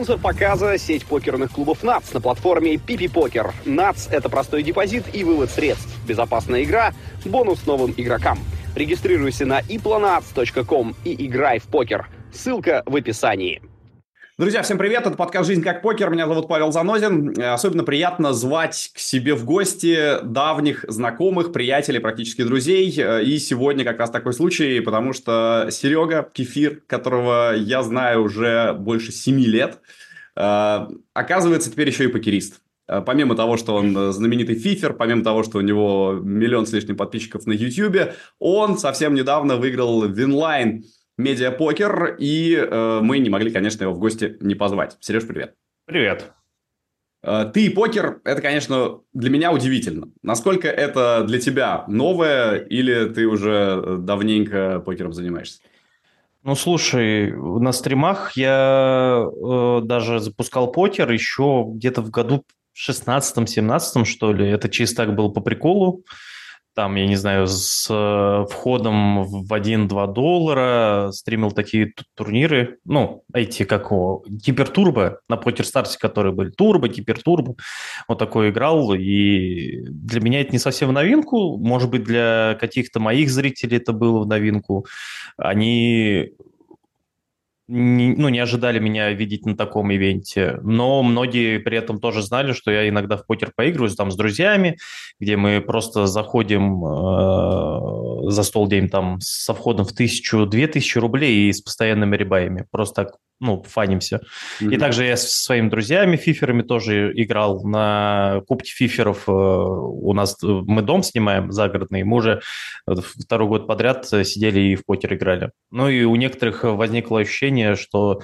Спонсор показа – сеть покерных клубов НАЦ на платформе Пипи Покер. НАЦ – это простой депозит и вывод средств, безопасная игра, бонус новым игрокам. Регистрируйся на iplonats.com и играй в покер. Ссылка в описании. Друзья, всем привет! Это подкаст «Жизнь как покер». Меня зовут Павел Занозин. Особенно приятно звать к себе в гости давних знакомых, приятелей, практически друзей. И сегодня как раз такой случай, потому что Серега Кефир, которого я знаю уже больше семи лет, э, оказывается теперь еще и покерист. Э, помимо того, что он знаменитый фифер, помимо того, что у него миллион с лишним подписчиков на YouTube, он совсем недавно выиграл Winline – медиапокер, и э, мы не могли, конечно, его в гости не позвать. Сереж, привет. Привет. Э, ты и покер, это, конечно, для меня удивительно. Насколько это для тебя новое, или ты уже давненько покером занимаешься? Ну, слушай, на стримах я э, даже запускал покер еще где-то в году 16-17, что ли. Это чисто так было по приколу там, я не знаю, с э, входом в 1-2 доллара, стримил такие турниры, ну, эти, как о, Гипертурбо, на Покерстарсе, которые были, Турбо, Гипертурбо, вот такой играл, и для меня это не совсем новинку, может быть, для каких-то моих зрителей это было в новинку, они не, ну, не ожидали меня видеть на таком ивенте, но многие при этом тоже знали, что я иногда в покер поигрываю там с друзьями, где мы просто заходим э, за стол день там со входом в тысячу-две тысячи рублей и с постоянными ребаями. Просто так ну, фанимся. Mm-hmm. И также я со своими друзьями, фиферами тоже играл на Кубке фиферов. Э, у нас э, мы дом снимаем загородный, мы уже второй год подряд сидели и в покер играли. Ну и у некоторых возникло ощущение, что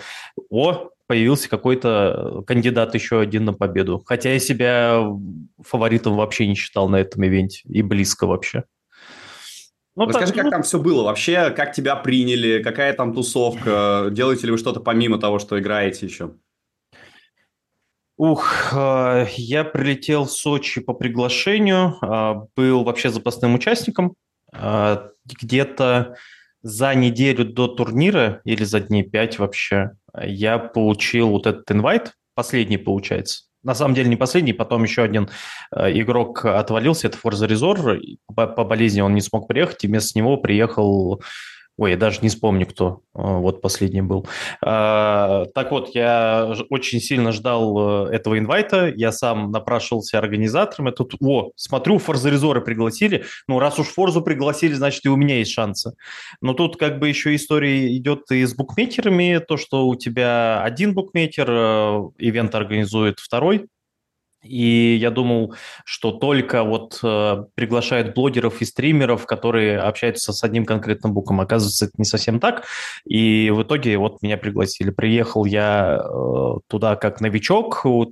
о, появился какой-то кандидат еще один на победу. Хотя я себя фаворитом вообще не считал на этом ивенте и близко вообще. Ну, Расскажи, так, как ну... там все было вообще, как тебя приняли, какая там тусовка, делаете ли вы что-то помимо того, что играете еще? Ух, э, я прилетел в Сочи по приглашению, э, был вообще запасным участником. Э, где-то за неделю до турнира, или за дней пять вообще, я получил вот этот инвайт, последний получается. На самом деле не последний, потом еще один э, игрок отвалился, это Forza Resort, по, по болезни он не смог приехать, и вместо него приехал Ой, я даже не вспомню, кто э, вот последний был. А, так вот, я очень сильно ждал э, этого инвайта. Я сам напрашивался организатором. Я тут, о, смотрю, Форзаризоры пригласили. Ну, раз уж Форзу пригласили, значит, и у меня есть шансы. Но тут как бы еще история идет и с букмекерами. То, что у тебя один букмекер, э, ивент организует второй, и я думал, что только вот э, приглашают блогеров и стримеров, которые общаются с одним конкретным буком. Оказывается, это не совсем так. И в итоге вот меня пригласили. Приехал я э, туда как новичок. Вот,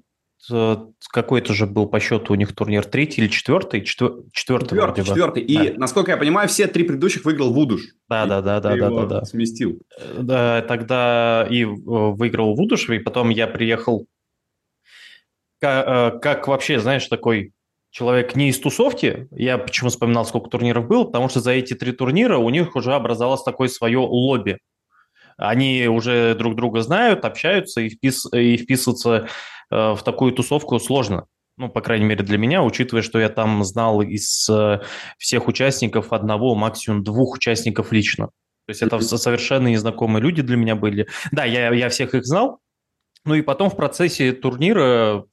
э, какой-то же был по счету у них турнир третий или четвертый? Четвер... Четвертый, четвертый, четвертый. И, да. насколько я понимаю, все три предыдущих выиграл Вудуш. Да, да, да, да, да, да, да. Сместил. Э, да, тогда и э, выиграл Вудуш, и потом я приехал как, э, как вообще, знаешь, такой человек не из тусовки, я почему вспоминал, сколько турниров было, потому что за эти три турнира у них уже образовалось такое свое лобби. Они уже друг друга знают, общаются, и, впис, и вписываться э, в такую тусовку сложно. Ну, по крайней мере, для меня, учитывая, что я там знал из э, всех участников одного, максимум двух участников лично. То есть это совершенно незнакомые люди для меня были. Да, я, я всех их знал, ну и потом в процессе турнира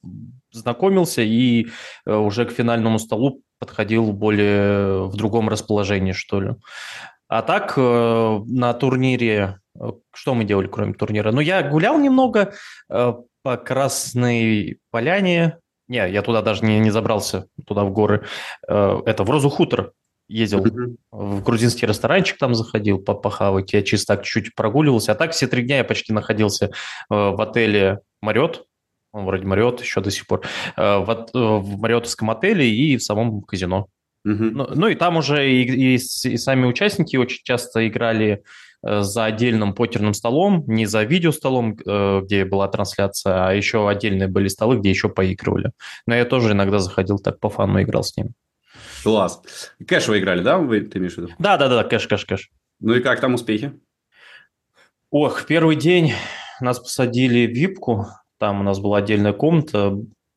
знакомился и э, уже к финальному столу подходил более в другом расположении, что ли. А так э, на турнире, э, что мы делали, кроме турнира? Ну, я гулял немного по Красной Поляне. Не, я туда даже не, не забрался, туда в горы. Это в Розу Хутор ездил mm-hmm. в грузинский ресторанчик, там заходил по похавать, я чисто так чуть-чуть прогуливался, а так все три дня я почти находился э, в отеле «Марет», он вроде «Марет» еще до сих пор, э, в, э, в Мариотовском отеле и в самом казино. Mm-hmm. Ну, ну и там уже и, и, и сами участники очень часто играли за отдельным покерным столом, не за видеостолом, где была трансляция, а еще отдельные были столы, где еще поигрывали. Но я тоже иногда заходил так по фану, играл с ним. Класс. Кэш вы играли, да? Вы, ты имеешь в виду? Да, да, да, кэш, кэш, кэш. Ну и как там успехи? Ох, в первый день нас посадили в випку, там у нас была отдельная комната,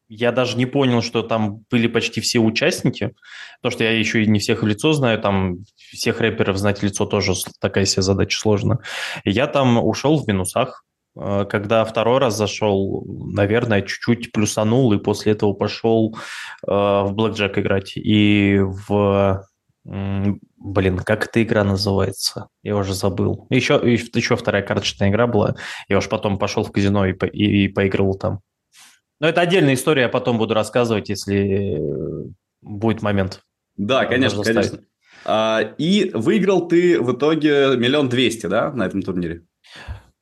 я даже не понял, что там были почти все участники, потому что я еще и не всех в лицо знаю, там всех рэперов знать в лицо тоже такая себе задача сложная. И я там ушел в минусах, когда второй раз зашел, наверное, чуть-чуть плюсанул, и после этого пошел э, в блэкджек играть. И в... Блин, как эта игра называется? Я уже забыл. Еще, еще вторая карточная игра была. Я уж потом пошел в казино и, по, и, и поиграл там. Но это отдельная история, я потом буду рассказывать, если э, будет момент. Да, конечно, конечно. А, и выиграл ты в итоге миллион двести, да, на этом турнире?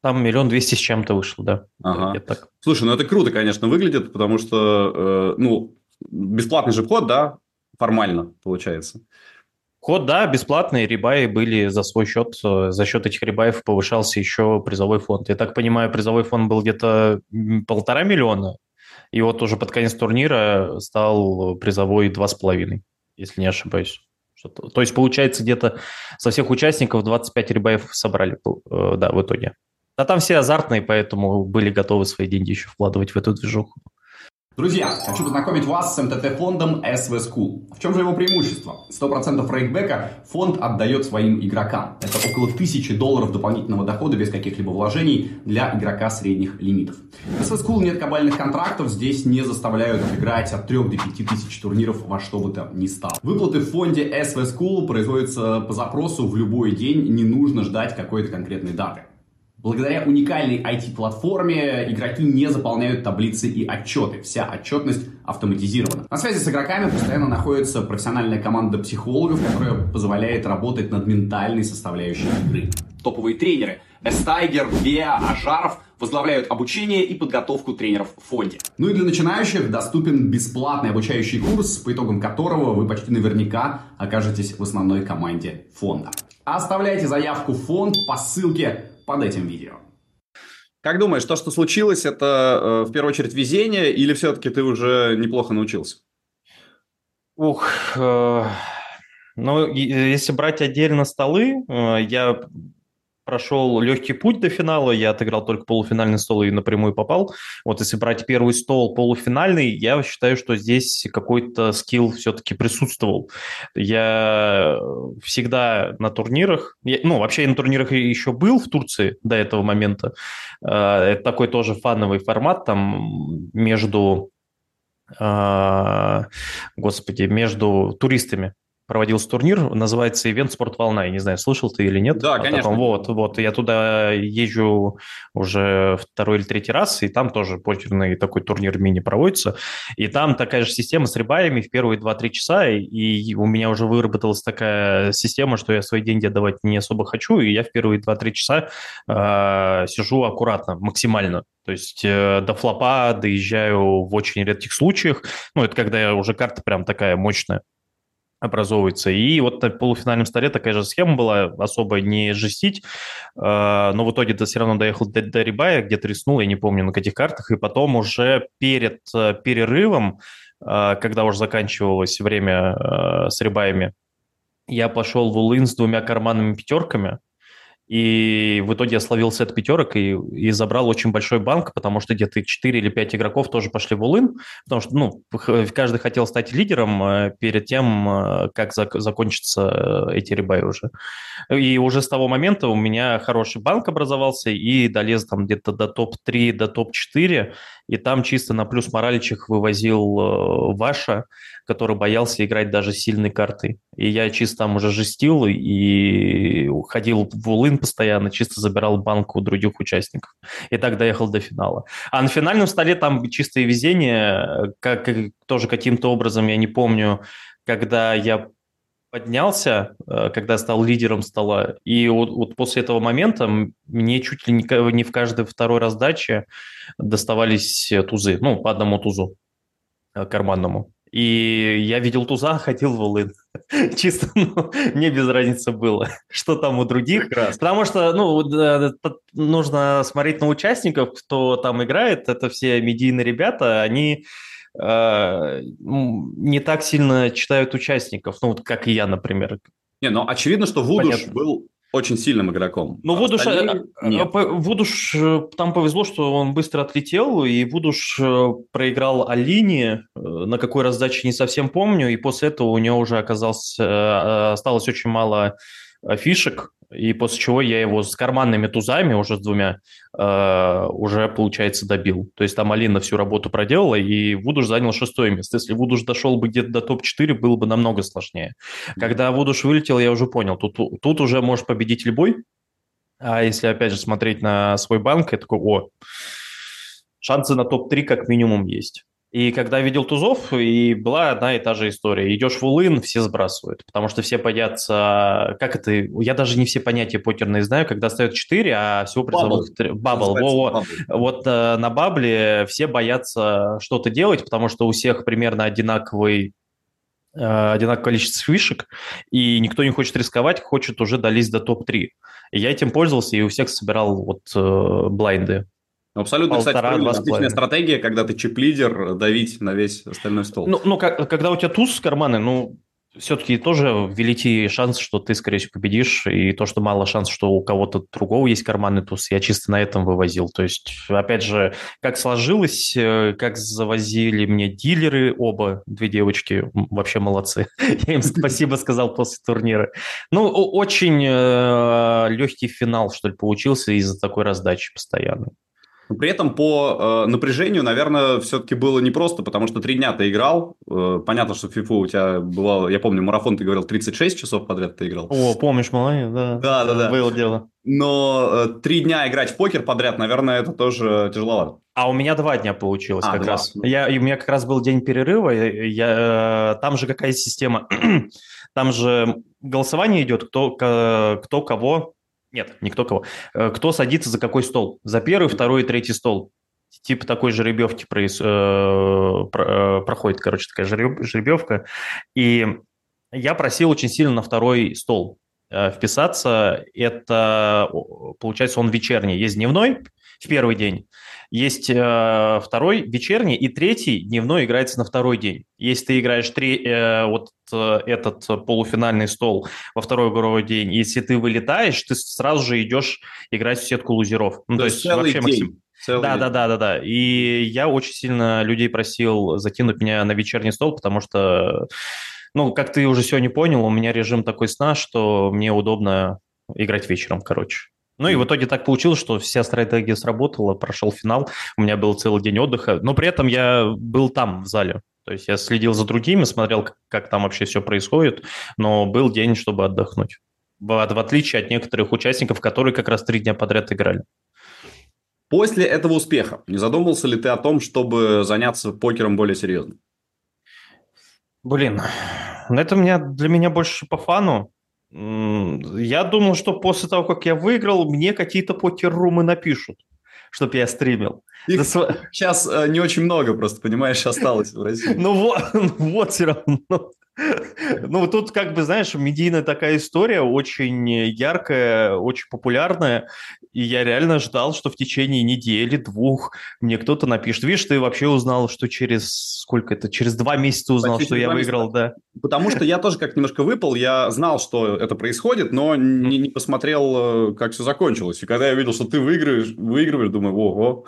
Там миллион двести с чем-то вышло, да. Ага. Так. Слушай, ну это круто, конечно, выглядит, потому что, э, ну, бесплатный же вход, да, формально получается. Вход, да, бесплатный, рибаи были за свой счет. Э, за счет этих рибаев повышался еще призовой фонд. Я так понимаю, призовой фонд был где-то полтора миллиона, и вот уже под конец турнира стал призовой 2,5, если не ошибаюсь. То есть, получается, где-то со всех участников 25 рибаев собрали, э, да, в итоге. А там все азартные, поэтому были готовы свои деньги еще вкладывать в эту движуху. Друзья, хочу познакомить вас с МТТ-фондом SV School. В чем же его преимущество? 100% рейкбека фонд отдает своим игрокам. Это около 1000 долларов дополнительного дохода без каких-либо вложений для игрока средних лимитов. В SV School нет кабальных контрактов, здесь не заставляют играть от 3 до 5 тысяч турниров во что бы то ни стало. Выплаты в фонде SV School производятся по запросу в любой день, не нужно ждать какой-то конкретной даты. Благодаря уникальной IT-платформе игроки не заполняют таблицы и отчеты. Вся отчетность автоматизирована. На связи с игроками постоянно находится профессиональная команда психологов, которая позволяет работать над ментальной составляющей игры. Топовые тренеры Эстайгер, Беа, Ажаров возглавляют обучение и подготовку тренеров в фонде. Ну и для начинающих доступен бесплатный обучающий курс, по итогам которого вы почти наверняка окажетесь в основной команде фонда. Оставляйте заявку в фонд по ссылке под этим видео. Как думаешь, то, что случилось, это э, в первую очередь везение или все-таки ты уже неплохо научился? Ух, э, ну, если брать отдельно столы, э, я прошел легкий путь до финала, я отыграл только полуфинальный стол и напрямую попал. Вот если брать первый стол полуфинальный, я считаю, что здесь какой-то скилл все-таки присутствовал. Я всегда на турнирах, я, ну, вообще я на турнирах еще был в Турции до этого момента. Э, это такой тоже фановый формат, там между э, господи, между туристами проводился турнир, называется «Ивент Спорт Волна». Я не знаю, слышал ты или нет. Да, конечно. Таком, вот, вот, я туда езжу уже второй или третий раз, и там тоже покерный такой турнир мини проводится. И там такая же система с рибаями в первые 2-3 часа, и у меня уже выработалась такая система, что я свои деньги отдавать не особо хочу, и я в первые 2-3 часа э, сижу аккуратно, максимально. То есть э, до флопа доезжаю в очень редких случаях. Ну, это когда уже карта прям такая мощная образовывается. И вот на полуфинальном столе такая же схема была, особо не жестить, а, но в итоге ты все равно доехал до, до Рибая, где треснул, я не помню на каких картах, и потом уже перед э, перерывом, а, когда уже заканчивалось время э, с Рибаями, я пошел в Улын с двумя карманными пятерками, и в итоге я словил сет пятерок и, и забрал очень большой банк, потому что где-то 4 или 5 игроков тоже пошли в улын, потому что ну, каждый хотел стать лидером э, перед тем, э, как зак- закончатся э, эти ребаи уже. И уже с того момента у меня хороший банк образовался и долез там где-то до топ-3, до топ-4, и там чисто на плюс моральчик вывозил Ваша, который боялся играть даже сильной картой. И я чисто там уже жестил и ходил в Улын постоянно, чисто забирал банку у других участников. И так доехал до финала. А на финальном столе там чистое везение, как, тоже каким-то образом, я не помню, когда я поднялся, э, когда стал лидером стола, и вот, вот после этого момента мне чуть ли не, не в каждой второй раздаче доставались тузы, ну, по одному тузу э, карманному. И я видел туза, ходил в Улын. Чисто, ну, мне без разницы было, что там у других. Прекрасно. Потому что, ну, нужно смотреть на участников, кто там играет. Это все медийные ребята, они э, не так сильно читают участников, ну, вот как и я, например. Не, ну, очевидно, что Вудуш был очень сильным игроком. Ну, а Вудуш, остальные... Вудуш, там повезло, что он быстро отлетел, и Вудуш проиграл Алине, на какой раздаче не совсем помню, и после этого у него уже оказался, осталось очень мало фишек, и после чего я его с карманными тузами, уже с двумя, э, уже, получается, добил. То есть там Алина всю работу проделала, и Вудуш занял шестое место. Если Вудуш дошел бы где-то до топ-4, было бы намного сложнее. Когда Вудуш вылетел, я уже понял, тут, тут уже может победить любой. А если, опять же, смотреть на свой банк, я такой, о, шансы на топ-3 как минимум есть. И когда видел тузов, и была одна и та же история. Идешь в улын, все сбрасывают, потому что все боятся... Как это? Я даже не все понятия покерные знаю, когда ставят 4, а всего призовых... Бабл. Бабл. Вот э, на бабле все боятся что-то делать, потому что у всех примерно одинаковый э, одинаковое количество фишек, и никто не хочет рисковать, хочет уже долезть до топ-3. И я этим пользовался, и у всех собирал вот э, блайнды. Абсолютно, Полтора, кстати, отличная стратегия, когда ты чип-лидер, давить на весь остальной стол. Ну, ну как, когда у тебя туз в карманы, ну, все-таки тоже великий шанс, что ты, скорее всего, победишь, и то, что мало шанс, что у кого-то другого есть карманный туз, я чисто на этом вывозил. То есть, опять же, как сложилось, э, как завозили мне дилеры, оба, две девочки, вообще молодцы. Я им спасибо сказал после турнира. Ну, очень э, легкий финал, что ли, получился из-за такой раздачи постоянной. При этом по э, напряжению, наверное, все-таки было непросто, потому что три дня ты играл. Э, понятно, что в FIFA у тебя бывало, я помню, марафон ты говорил, 36 часов подряд ты играл. О, помнишь, молодец, да. Да, да, да. Было дело. Но э, три дня играть в покер подряд, наверное, это тоже тяжеловато. А у меня два дня получилось а, как два. раз. Я, у меня как раз был день перерыва. Я, э, там же какая система? там же голосование идет, кто, кто кого нет, никто кого. Э, кто садится за какой стол? За первый, второй и третий стол. Типа такой жеребьевки проис, э, э, проходит, короче, такая жеребьевка. И я просил очень сильно на второй стол э, вписаться. Это, получается, он вечерний. Есть дневной в первый день, есть э, второй вечерний и третий дневной играется на второй день. Если ты играешь три, э, вот э, этот полуфинальный стол во второй игровой день, если ты вылетаешь, ты сразу же идешь играть в сетку лузеров. Ну, то, то есть вообще день. максим. Целый... Да, да, да, да, да. И я очень сильно людей просил закинуть меня на вечерний стол, потому что, ну, как ты уже сегодня понял, у меня режим такой сна, что мне удобно играть вечером, короче. Ну и в итоге так получилось, что вся стратегия сработала, прошел финал, у меня был целый день отдыха, но при этом я был там, в зале. То есть я следил за другими, смотрел, как, как там вообще все происходит, но был день, чтобы отдохнуть. В, в отличие от некоторых участников, которые как раз три дня подряд играли. После этого успеха не задумывался ли ты о том, чтобы заняться покером более серьезно? Блин, ну это меня, для меня больше по фану. Я думал, что после того, как я выиграл, мне какие-то покер-румы напишут, чтобы я стримил. Их За... сейчас э, не очень много, просто, понимаешь, осталось в России. Ну вот, вот все равно. Ну, тут, как бы, знаешь, медийная такая история, очень яркая, очень популярная, и я реально ждал, что в течение недели, двух мне кто-то напишет. Видишь, ты вообще узнал, что через сколько это, через два месяца узнал, Почти что я выиграл, да. Потому что я тоже как немножко выпал, я знал, что это происходит, но не, не посмотрел, э, как все закончилось. И когда я видел, что ты выигрываешь, выигрываешь, думаю, ого,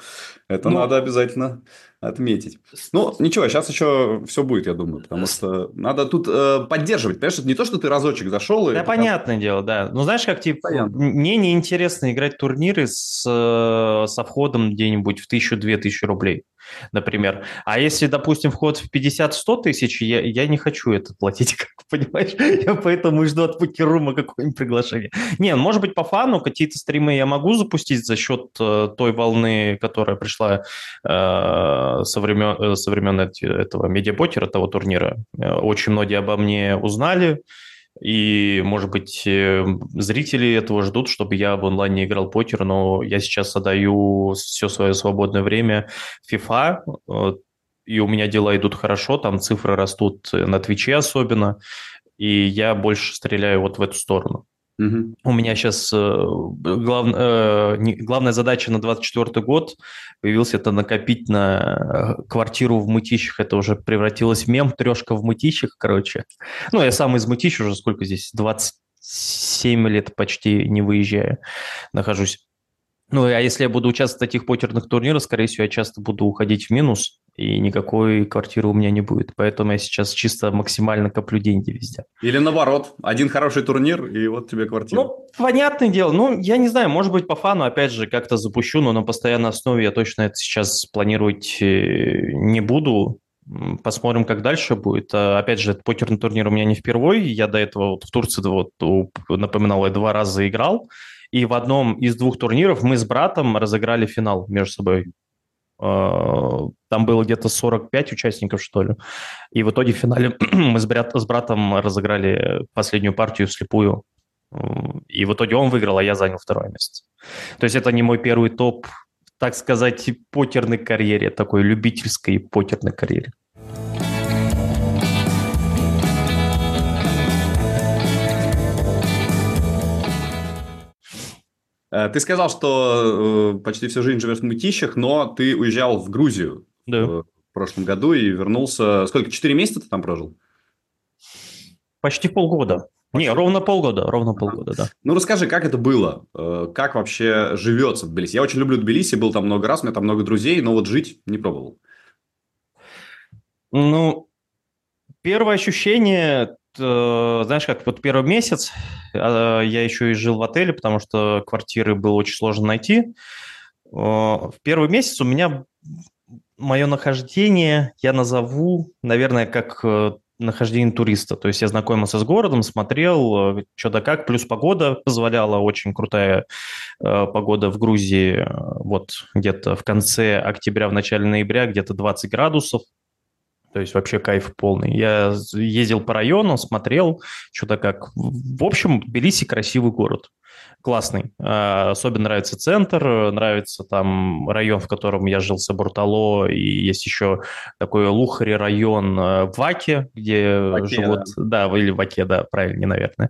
это ну, надо обязательно отметить. Ну, ничего, сейчас еще все будет, я думаю, потому что надо тут э, поддерживать. Понимаешь, это не то, что ты разочек зашел. И да, понятное дело, да. Ну, знаешь, как типа, Понятно. мне неинтересно играть турниры с, э, со входом где-нибудь в тысячу-две тысячи рублей например. А если, допустим, вход в 50-100 тысяч, я, я не хочу это платить, как понимаешь? Я поэтому жду от покерума какое-нибудь приглашение. Не, может быть, по фану какие-то стримы я могу запустить за счет э, той волны, которая пришла э, со времен, э, со времен этого медиапокера, того турнира. Э, очень многие обо мне узнали, и, может быть, э, зрители этого ждут, чтобы я в онлайне играл покер, но я сейчас отдаю все свое свободное время FIFA, и у меня дела идут хорошо, там цифры растут на Твиче особенно, и я больше стреляю вот в эту сторону. Угу. У меня сейчас э, глав, э, не, главная задача на 24 год появилась это накопить на э, квартиру в Мытищах. Это уже превратилось в мем, трешка в Мытищах, короче. Ну, я сам из Мытищ уже сколько здесь, 20 7 лет почти не выезжая нахожусь. Ну, а если я буду участвовать в таких покерных турнирах, скорее всего, я часто буду уходить в минус, и никакой квартиры у меня не будет. Поэтому я сейчас чисто максимально коплю деньги везде. Или наоборот, один хороший турнир, и вот тебе квартира. Ну, понятное дело. Ну, я не знаю, может быть, по фану, опять же, как-то запущу, но на постоянной основе я точно это сейчас планировать э, не буду. Посмотрим, как дальше будет. А, опять же, покерный турнир у меня не впервой. Я до этого вот в Турции, вот, напоминал, я два раза играл. И в одном из двух турниров мы с братом разыграли финал между собой. А, там было где-то 45 участников, что ли. И в итоге в финале мы с, брат, с братом разыграли последнюю партию вслепую. И в итоге он выиграл, а я занял второе место. То есть это не мой первый топ так сказать, покерной карьере, такой любительской покерной карьере. Ты сказал, что э, почти всю жизнь живешь в Мытищах, но ты уезжал в Грузию да. в прошлом году и вернулся... Сколько, четыре месяца ты там прожил? Почти полгода. Не, ровно полгода, ровно полгода, да. Ну, расскажи, как это было? Э, как вообще живется в Тбилиси? Я очень люблю Тбилиси, был там много раз, у меня там много друзей, но вот жить не пробовал. Ну, первое ощущение, знаешь, как вот первый месяц а, я еще и жил в отеле, потому что квартиры было очень сложно найти. В первый месяц у меня мое нахождение я назову, наверное, как э, нахождение туриста. То есть я знакомился с городом, смотрел, э, что да как, плюс погода позволяла, очень крутая э, погода в Грузии, э, вот где-то в конце октября, в начале ноября, где-то 20 градусов, то есть вообще кайф полный. Я ездил по району, смотрел, что-то как. В общем, Тбилиси красивый город. Классный. А, особенно нравится центр, нравится там район, в котором я жил, Сабуртало, и есть еще такой Лухари район э, в Ваке, где Ваке, живут... Да. да, или в Ваке, да, правильнее, наверное.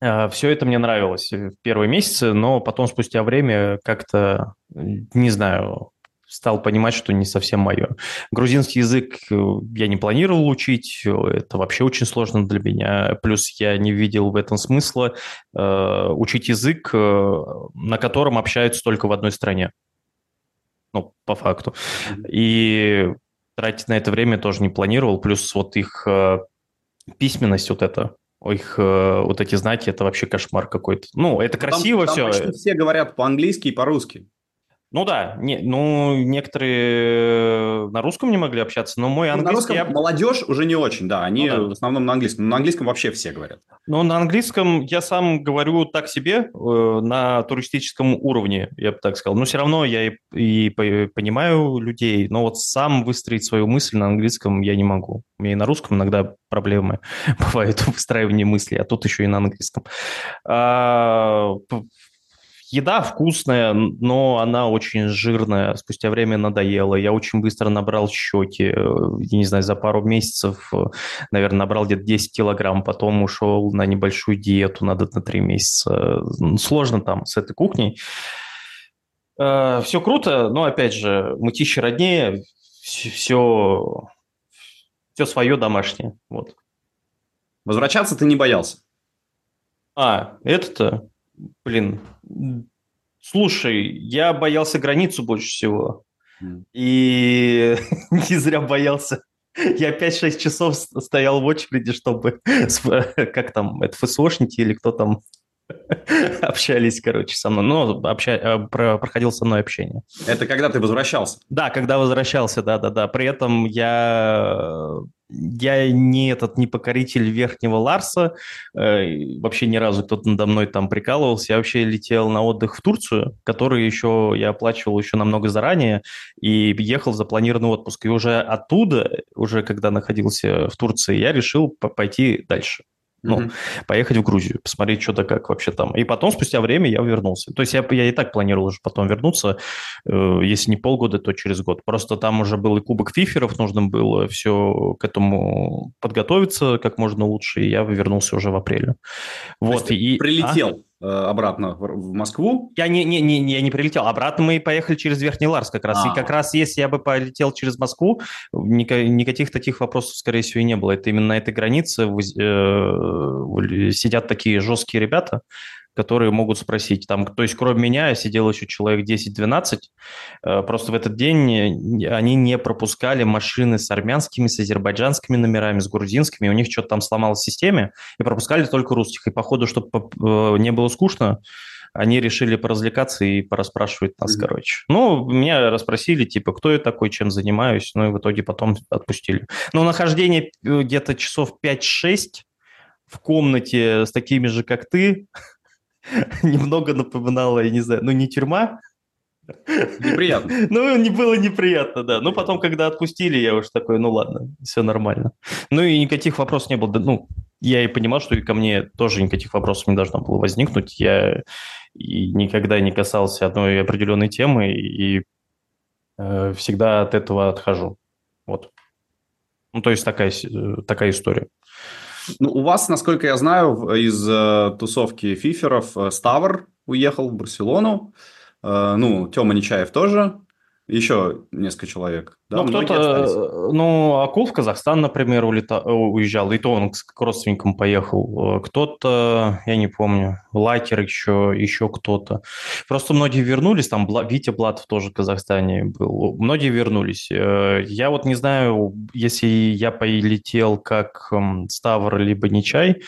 А, Все это мне нравилось в первые месяцы, но потом спустя время как-то, не знаю, стал понимать, что не совсем мое. Грузинский язык э, я не планировал учить, это вообще очень сложно для меня. Плюс я не видел в этом смысла э, учить язык, э, на котором общаются только в одной стране. Ну, по факту. И тратить на это время тоже не планировал. Плюс вот их э, письменность вот это, их э, вот эти знаки, это вообще кошмар какой-то. Ну, это красиво там, там все. Почти все говорят по-английски и по-русски. Ну да, не, ну некоторые на русском не могли общаться, но мой английский... Ну, на русском я... молодежь уже не очень, да, они ну, да. в основном на английском. Но на английском вообще все говорят. Ну, на английском я сам говорю так себе, э, на туристическом уровне, я бы так сказал. Но все равно я и, и понимаю людей, но вот сам выстроить свою мысль на английском я не могу. У меня и на русском иногда проблемы бывают в выстраивании мысли, а тут еще и на английском. А, Еда вкусная, но она очень жирная. Спустя время надоела. Я очень быстро набрал щеки. Я не знаю, за пару месяцев, наверное, набрал где-то 10 килограмм. Потом ушел на небольшую диету, надо на 3 месяца. Сложно там с этой кухней. Э, все круто, но, опять же, мытищи роднее, все, все свое домашнее. Вот. Возвращаться ты не боялся? А, это-то, блин, Слушай, я боялся границу больше всего. И не зря боялся. Я 5-6 часов стоял в очереди, чтобы... Как там, это ФСОшники или кто там общались, короче, со мной. Ну, обща... Э, проходил со мной общение. Это когда ты возвращался? Да, когда возвращался, да-да-да. При этом я я не этот не покоритель верхнего Ларса, э, вообще ни разу кто-то надо мной там прикалывался. Я вообще летел на отдых в Турцию, который еще я оплачивал еще намного заранее, и ехал за планированный отпуск. И уже оттуда, уже когда находился в Турции, я решил пойти дальше. Ну, mm-hmm. поехать в Грузию, посмотреть, что-то как вообще там. И потом, спустя время, я вернулся. То есть я, я и так планировал уже потом вернуться, э, если не полгода, то через год. Просто там уже был и кубок фиферов, нужно было все к этому подготовиться как можно лучше, и я вернулся уже в апреле. Вот, и... Прилетел? э, обратно в Москву? Я не, не, не, я не прилетел. Обратно мы поехали через Верхний Ларс как раз. А-а-а. И как раз если я бы полетел через Москву, никаких таких вопросов, скорее всего, и не было. Это именно на этой границе э, сидят такие жесткие ребята, которые могут спросить. Там, то есть, кроме меня, сидел еще человек 10-12. Э, просто в этот день они не пропускали машины с армянскими, с азербайджанскими номерами, с грузинскими. У них что-то там сломалось в системе, и пропускали только русских. И, походу, чтобы э, не было скучно, они решили поразвлекаться и пораспрашивать нас, mm-hmm. короче. Ну, меня расспросили, типа, кто я такой, чем занимаюсь, ну и в итоге потом отпустили. Но нахождение э, где-то часов 5-6 в комнате с такими же, как ты, немного напоминало, я не знаю, ну не тюрьма. Неприятно. Ну, не было неприятно, да. Ну, потом, когда отпустили, я уж такой, ну ладно, все нормально. Ну и никаких вопросов не было. Ну, я и понимал, что и ко мне тоже никаких вопросов не должно было возникнуть. Я и никогда не касался одной определенной темы и э, всегда от этого отхожу. Вот. Ну, то есть такая, э, такая история. Ну, у вас, насколько я знаю, из э, тусовки фиферов э, Ставр уехал в Барселону. Э, ну, Тёма Нечаев тоже. Еще несколько человек. Да, ну, кто-то, э, ну, Акул в Казахстан, например, улета... Э, уезжал, и то он к родственникам поехал. Э, кто-то, я не помню, Лакер еще, еще кто-то. Просто многие вернулись, там Витя Блатов тоже в Казахстане был. Многие вернулись. Я вот не знаю, если я полетел как эм, Ставр либо Нечай,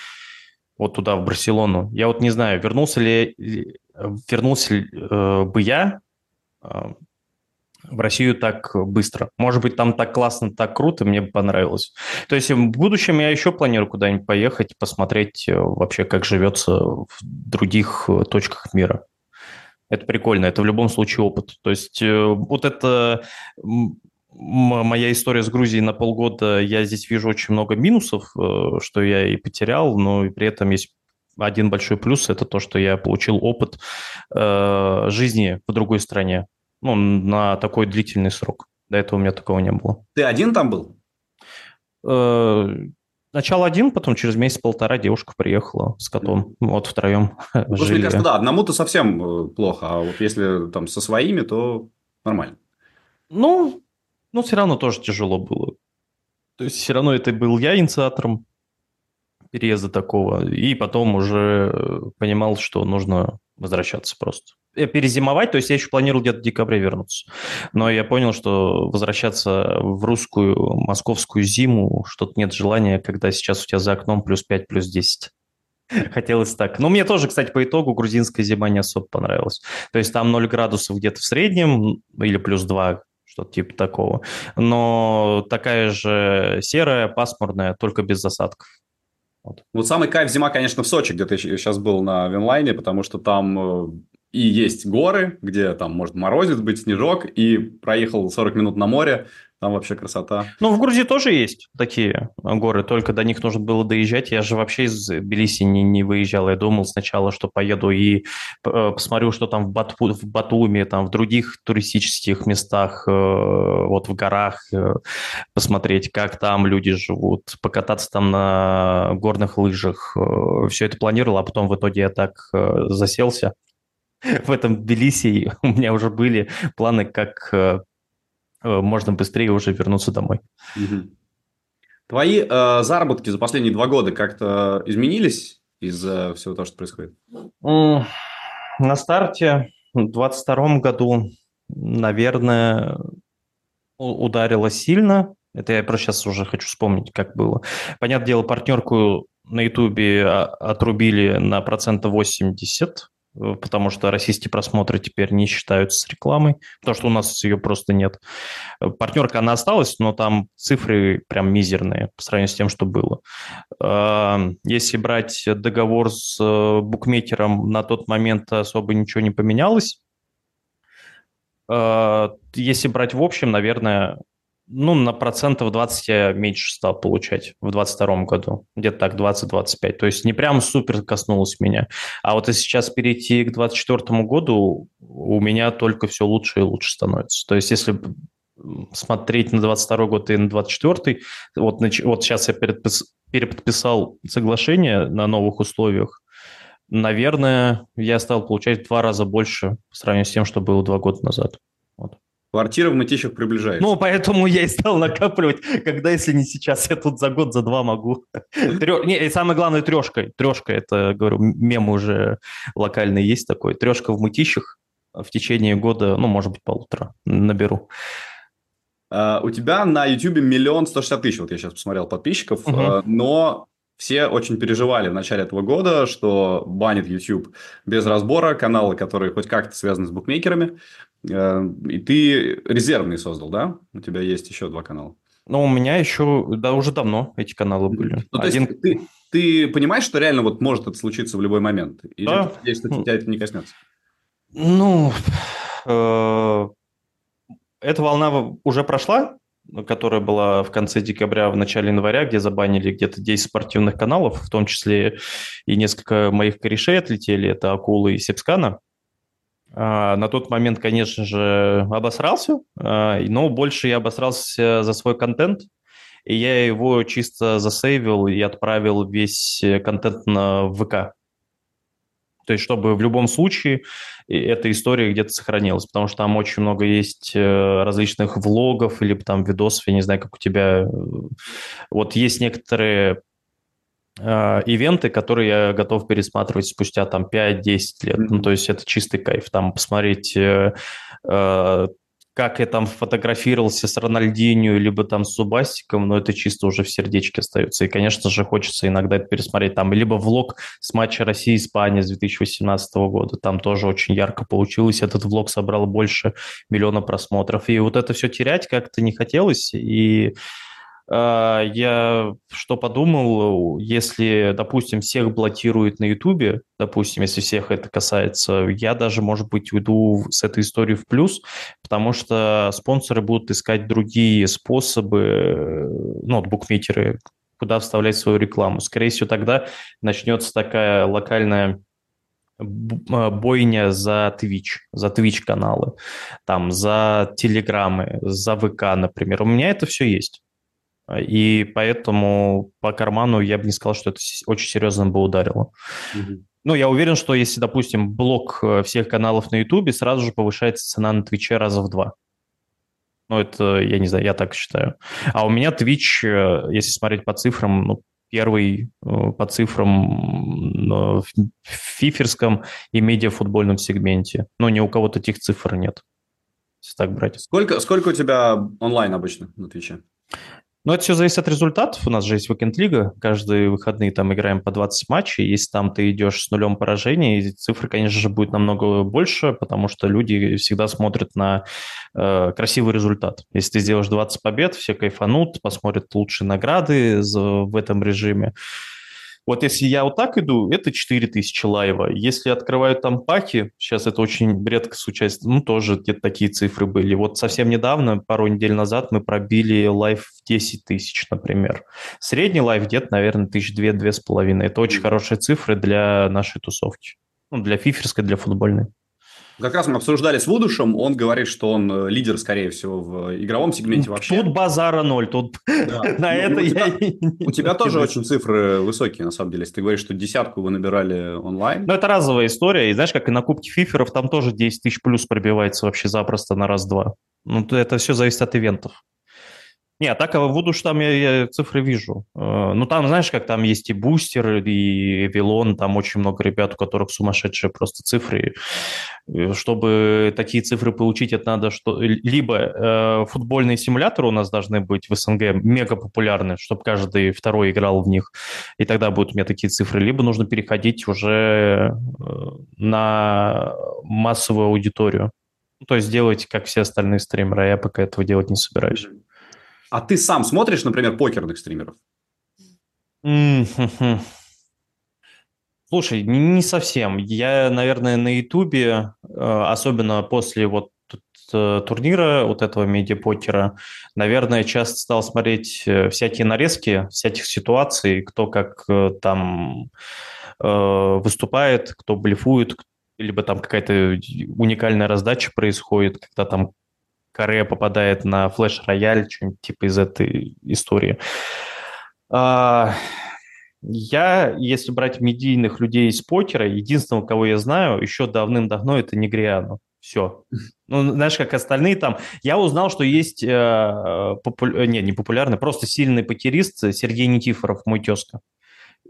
вот туда, в Барселону, я вот не знаю, вернулся ли, вернулся ли, бы я в Россию так быстро. Может быть, там так классно, так круто, мне бы понравилось. То есть в будущем я еще планирую куда-нибудь поехать, посмотреть э, вообще, как живется в других э, точках мира. Это прикольно, это в любом случае опыт. То есть э, вот это моя история с Грузией на полгода, я здесь вижу очень много минусов, что я и потерял, но и при этом есть один большой плюс, это то, что я получил опыт жизни в другой стране ну, на такой длительный срок. До этого у меня такого не было. Ты один там был? Э, Начало один, потом через месяц-полтора девушка приехала с котом. Вот втроем ну, жили. Мне кажется, да, одному-то совсем э, плохо, а вот если там со своими, то нормально. Ну, ну, все равно тоже тяжело было. То есть все равно это был я инициатором переезда такого, и потом уже понимал, что нужно возвращаться просто. Э, перезимовать, то есть я еще планировал где-то в декабре вернуться. Но я понял, что возвращаться в русскую московскую зиму, что-то нет желания, когда сейчас у тебя за окном плюс 5, плюс 10. Хотелось так. Но мне тоже, кстати, по итогу грузинская зима не особо понравилась. То есть там 0 градусов где-то в среднем или плюс 2, что-то типа такого. Но такая же серая, пасмурная, только без засадков. Вот. вот самый кайф зима, конечно, в Сочи, где ты сейчас был на Винлайне, потому что там э, и есть горы, где там может морозит быть, снежок, и проехал 40 минут на море, там вообще красота. Ну, в Грузии тоже есть такие горы, только до них нужно было доезжать. Я же вообще из Тбилиси не, не выезжал. Я думал сначала, что поеду и э, посмотрю, что там в, Бату, в Батуми, там в других туристических местах, э, вот в горах, э, посмотреть, как там люди живут, покататься там на горных лыжах. Все это планировал, а потом в итоге я так заселся в этом Тбилиси. У меня уже были планы, как Э, можно быстрее уже вернуться домой. Угу. Твои э, заработки за последние два года как-то изменились из-за всего того, что происходит? На старте в 2022 году, наверное, ударило сильно. Это я просто сейчас уже хочу вспомнить, как было. Понятное дело, партнерку на Ютубе а, отрубили на процента 80, Э, потому что российские просмотры теперь не считаются с рекламой, потому что у нас ее просто нет. Э, партнерка, она осталась, но там цифры прям мизерные по сравнению с тем, что было. Эм, если брать договор с э, букмекером, на тот момент особо ничего не поменялось. Если брать в общем, наверное, ну, на процентов 20 я меньше стал получать в 22 году. Где-то так, 20-25. То есть не прям супер коснулось меня. А вот если сейчас перейти к 24 году, у меня только все лучше и лучше становится. То есть если смотреть на 22 год и на 24, вот, вот сейчас я переподписал соглашение на новых условиях, наверное, я стал получать в два раза больше по сравнению с тем, что было два года назад. Квартира в Мытищах приближается. Ну, поэтому я и стал накапливать, когда, если не сейчас, я тут за год, за два могу. Трё... Не, и самое главное, трешка. Трешка, это, говорю, мем уже локальный есть такой. Трешка в Мытищах в течение года, ну, может быть, полутора наберу. Uh, у тебя на YouTube миллион сто шестьдесят тысяч, вот я сейчас посмотрел подписчиков, угу. uh, но все очень переживали в начале этого года, что банит YouTube без разбора каналы, которые хоть как-то связаны с букмекерами. Э, и ты резервный создал, да? У тебя есть еще два канала. Ну, у меня еще, да, уже давно эти каналы были. Ну, Один... то есть ты, ты понимаешь, что реально вот может это случиться в любой момент? Или да. если тебя это не коснется? Ну, э, эта волна уже прошла, которая была в конце декабря, в начале января, где забанили где-то 10 спортивных каналов, в том числе и несколько моих корешей отлетели, это Акулы и Сепскана. А, на тот момент, конечно же, обосрался, а, но больше я обосрался за свой контент, и я его чисто засейвил и отправил весь контент на ВК. То есть, чтобы в любом случае эта история где-то сохранилась, потому что там очень много есть э, различных влогов или там видосов, я не знаю, как у тебя. Вот есть некоторые э, ивенты, которые я готов пересматривать спустя там 5-10 лет. Mm-hmm. Ну, то есть это чистый кайф. Там посмотреть э, э, как я там фотографировался с Рональдинью, либо там с Зубастиком, но это чисто уже в сердечке остается. И, конечно же, хочется иногда это пересмотреть. Там либо влог с матча России-Испания с 2018 года. Там тоже очень ярко получилось. Этот влог собрал больше миллиона просмотров. И вот это все терять как-то не хотелось. И а, я что подумал, если, допустим, всех блокируют на Ютубе, допустим, если всех это касается, я даже, может быть, уйду с этой историей в плюс, потому что спонсоры будут искать другие способы, ну, букмекеры, куда вставлять свою рекламу. Скорее всего, тогда начнется такая локальная а, бойня за Twitch, за Twitch каналы, там, за Телеграмы, за ВК, например. У меня это все есть. И поэтому по карману я бы не сказал, что это очень серьезно бы ударило. Угу. Ну, я уверен, что если, допустим, блок э, всех каналов на Ютубе, сразу же повышается цена на Твиче раза в два. Ну, это, я не знаю, я так считаю. А у меня Twitch, э, если смотреть по цифрам, ну, первый э, по цифрам в фиферском и медиафутбольном сегменте. Ну, ни у кого таких цифр нет, если так брать. Сколько, сколько у тебя онлайн обычно на Твиче? Ну, это все зависит от результатов. У нас же есть уикенд-лига. Каждые выходные там играем по 20 матчей. Если там ты идешь с нулем поражений, цифры, конечно же, будет намного больше, потому что люди всегда смотрят на э, красивый результат. Если ты сделаешь 20 побед, все кайфанут, посмотрят лучшие награды в этом режиме. Вот если я вот так иду, это 4000 live а. Если открывают там pack и, сейчас это очень редко случается, ну, тоже где-то такие цифры были. Вот совсем недавно, пару недель назад, мы пробили live в 10 тысяч, например. Средний live где-то, наверное, тысяч две-две с половиной. Это очень хорошие цифры для нашей тусовки. Ну, для фиферской, для футбольной. Как раз мы обсуждали с Вудушем, он говорит, что он э, лидер, скорее всего, в игровом сегменте вообще. Тут базара ноль, тут на это я... У тебя тоже очень цифры высокие, на самом деле, если ты говоришь, что десятку вы набирали онлайн. Ну, это разовая история, и знаешь, как и на Кубке Фиферов, там тоже 10 тысяч плюс пробивается вообще запросто на раз-два. Ну, это все зависит от ивентов. Не, так в Voodoo там я, я цифры вижу. Э, ну, там, знаешь, как там есть и Бустер, и Эвилон, там очень много ребят, у которых сумасшедшие просто цифры. Э, чтобы такие цифры получить, это надо, что либо э, футбольные симуляторы у нас должны быть в СНГ мега популярны, чтобы каждый второй играл в них, и тогда будут у меня такие цифры, либо нужно переходить уже э, на массовую аудиторию. То есть делать, как все остальные стримеры, а я пока этого делать не собираюсь. А ты сам смотришь, например, покерных стримеров? Слушай, не совсем. Я, наверное, на Ютубе, э, особенно после вот э, турнира, вот этого медиапокера, наверное, часто стал смотреть э, всякие нарезки, всяких ситуаций, кто как там выступает, кто блефует, либо там какая-то уникальная раздача происходит, когда там Корея попадает на флеш-рояль, что-нибудь типа из этой истории. А, Я, если брать медийных людей из покера, единственного, кого я знаю, еще давным-давно, это Негриану. Все. Ну, знаешь, как остальные там. Я узнал, что есть, э, попу... не, не популярный, просто сильный покерист Сергей Никифоров, мой тезка.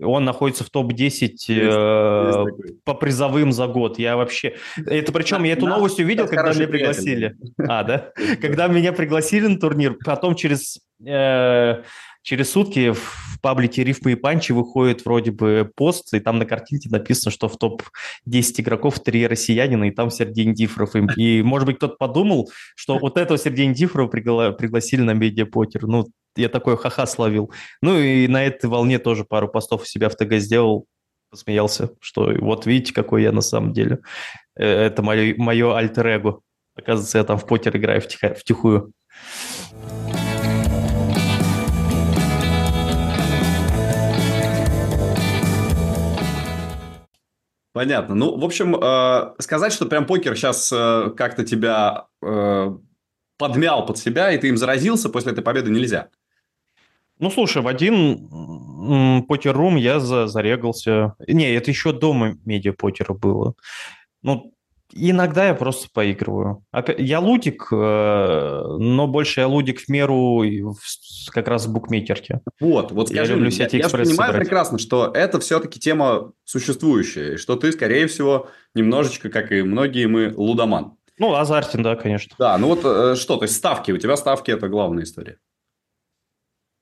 Он находится в топ-10 э, по призовым за год. Я вообще... Это причем я эту новость увидел, когда меня пригласили. А, да? Когда меня пригласили на турнир, потом через... Э, через сутки в паблике Рифмы и Панчи выходит вроде бы пост, и там на картинке написано, что в топ-10 игроков три россиянина, и там Сергей Индифров. И, может быть, кто-то подумал, что вот этого Сергея Индифрова пригла- пригласили на медиапокер. Ну, я такой ха-ха словил. Ну, и на этой волне тоже пару постов у себя в ТГ сделал, посмеялся, что вот видите, какой я на самом деле. Э, это мое, мое альтер-эго. Оказывается, я там в покер играю втихо, втихую. Понятно. Ну, в общем, э, сказать, что прям покер сейчас э, как-то тебя э, подмял под себя, и ты им заразился после этой победы нельзя. Ну, слушай, в один покер-рум я за, зарегался. Не, это еще дома медиа-покера было. Ну, Иногда я просто поигрываю. Я лудик, э, но больше я лудик в меру как раз в букмекерке. Вот, вот скажи, я, люблю я, я понимаю собирать. прекрасно, что это все-таки тема существующая, что ты, скорее всего, немножечко, как и многие мы, лудоман. Ну, азартен, да, конечно. Да, ну вот э, что, то есть ставки, у тебя ставки – это главная история.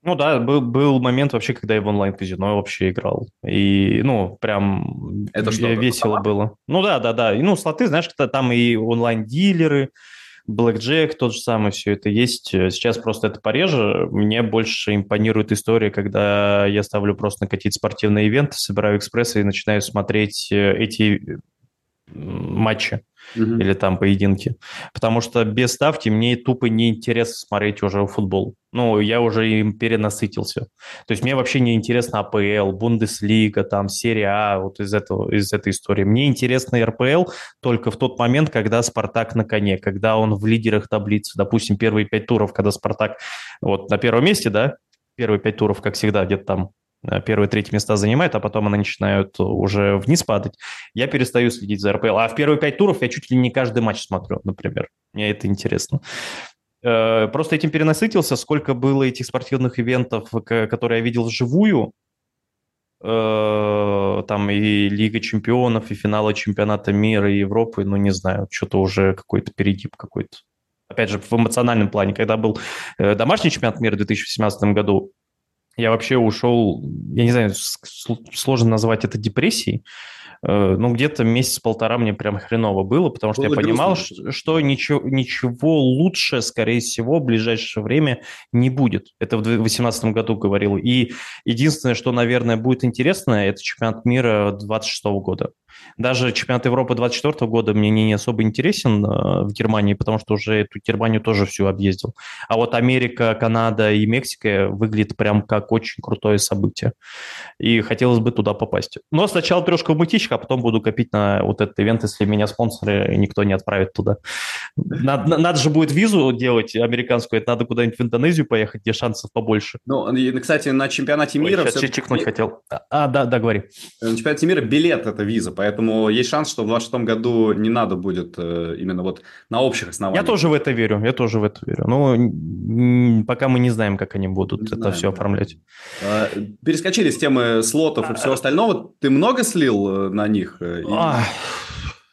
Ну да, был, был момент вообще, когда я в онлайн-казино вообще играл. И, ну, прям это что, весело это было. Ну да, да, да. И, ну, слоты, знаешь, там и онлайн-дилеры, Блэкджек, тот же самый, все это есть. Сейчас просто это пореже. Мне больше импонирует история, когда я ставлю просто накатить спортивные ивенты, собираю экспрессы и начинаю смотреть э, эти матчи угу. или там поединки. Потому что без ставки мне тупо неинтересно смотреть уже футбол. Ну, я уже им перенасытился. То есть мне вообще не интересно АПЛ, Бундеслига, там, серия А, вот из, этого, из этой истории. Мне интересно РПЛ только в тот момент, когда Спартак на коне, когда он в лидерах таблицы. Допустим, первые пять туров, когда Спартак вот на первом месте, да, первые пять туров, как всегда, где-то там первые третьи места занимает, а потом они начинают уже вниз падать, я перестаю следить за РПЛ. А в первые пять туров я чуть ли не каждый матч смотрю, например. Мне это интересно. Э, просто этим перенасытился, сколько было этих спортивных ивентов, которые я видел вживую, э, там и Лига чемпионов, и финалы чемпионата мира, и Европы, ну, не знаю, что-то уже какой-то перегиб какой-то. Опять же, в эмоциональном плане, когда был домашний чемпионат мира в 2017 году, я вообще ушел, я не знаю, сложно назвать это депрессией, э, ну, где-то месяц-полтора мне прям хреново было, потому что было я понимал, что, что ничего, ничего лучше, скорее всего, в ближайшее время не будет. Это в 2018 году говорил. И единственное, что, наверное, будет интересно, это чемпионат мира 26 года. Даже чемпионат Европы 24 года мне не особо интересен э, в Германии, потому что уже эту Германию тоже всю объездил. А вот Америка, Канада и Мексика выглядят прям как очень крутое событие. И хотелось бы туда попасть. Но сначала трешка в мытичка, а потом буду копить на вот этот ивент, если меня спонсоры никто не отправит туда. Надо, надо же будет визу делать американскую, это надо куда-нибудь в Индонезию поехать, где шансов побольше. Ну, кстати, на чемпионате мира... Ой, сейчас чекнуть хотел. А, да, да, говори. На чемпионате мира билет – это виза, Поэтому есть шанс, что в 2026 году не надо будет э, именно вот на общих основаниях. Я тоже в это верю, я тоже в это верю. Но пока мы не знаем, как они будут не это знаем, все да. оформлять. А, перескочили с темы слотов и всего остального. Ты много слил э, на них? А,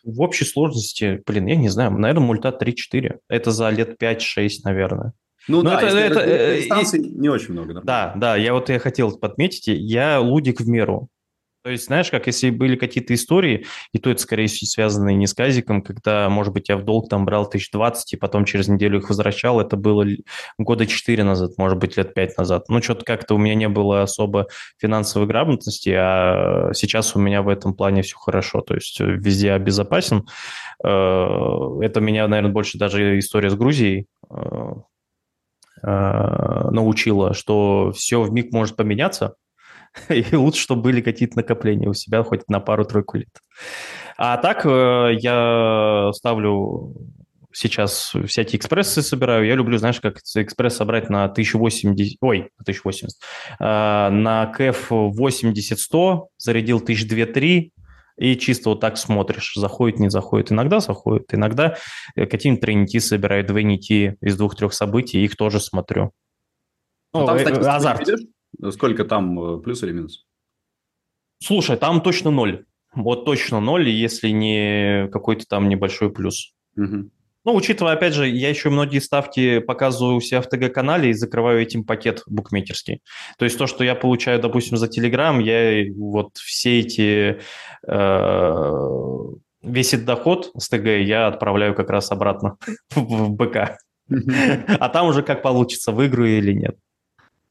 в общей сложности, блин, я не знаю, наверное, мульта 3-4. Это за лет 5-6, наверное. Ну Но да, это, это, это, дистанций не очень много. Да, да, да, я вот я хотел подметить, я лудик в меру. То есть, знаешь, как если были какие-то истории, и то это, скорее всего, связано не с казиком, когда, может быть, я в долг там брал 1020, и потом через неделю их возвращал, это было года 4 назад, может быть, лет 5 назад. Ну, что-то как-то у меня не было особо финансовой грамотности, а сейчас у меня в этом плане все хорошо, то есть везде обезопасен. Э, это меня, наверное, больше даже история с Грузией э, э, научила, что все в миг может поменяться, и лучше, чтобы были какие-то накопления у себя хоть на пару-тройку лет. А так э, я ставлю сейчас всякие экспрессы собираю. Я люблю, знаешь, как экспресс собрать на 1080, ой, на 1080, э, на КФ 80-100, зарядил 1002-3, и чисто вот так смотришь, заходит, не заходит. Иногда заходит, иногда э, какие-нибудь тройники собираю, двойники из двух-трех событий, их тоже смотрю. Ну, там, кстати, азарт. Сколько там плюс или минус? Слушай, там точно ноль. Вот точно ноль, если не какой-то там небольшой плюс. Угу. Ну, учитывая, опять же, я еще многие ставки показываю у себя в ТГ-канале и закрываю этим пакет букмекерский. То есть то, что я получаю, допустим, за Телеграм, я вот все эти... Э, весь этот доход с ТГ я отправляю как раз обратно в БК. А там уже как получится, выиграю или нет.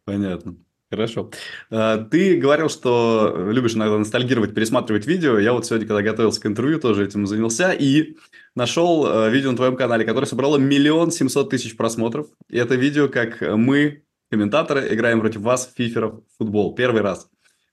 Понятно. Хорошо. А, ты говорил, что любишь иногда ностальгировать, пересматривать видео. Я вот сегодня, когда готовился к интервью, тоже этим занялся. И нашел э, видео на твоем канале, которое собрало миллион семьсот тысяч просмотров. И это видео, как мы, комментаторы, играем против вас, фиферов, в футбол. Первый раз.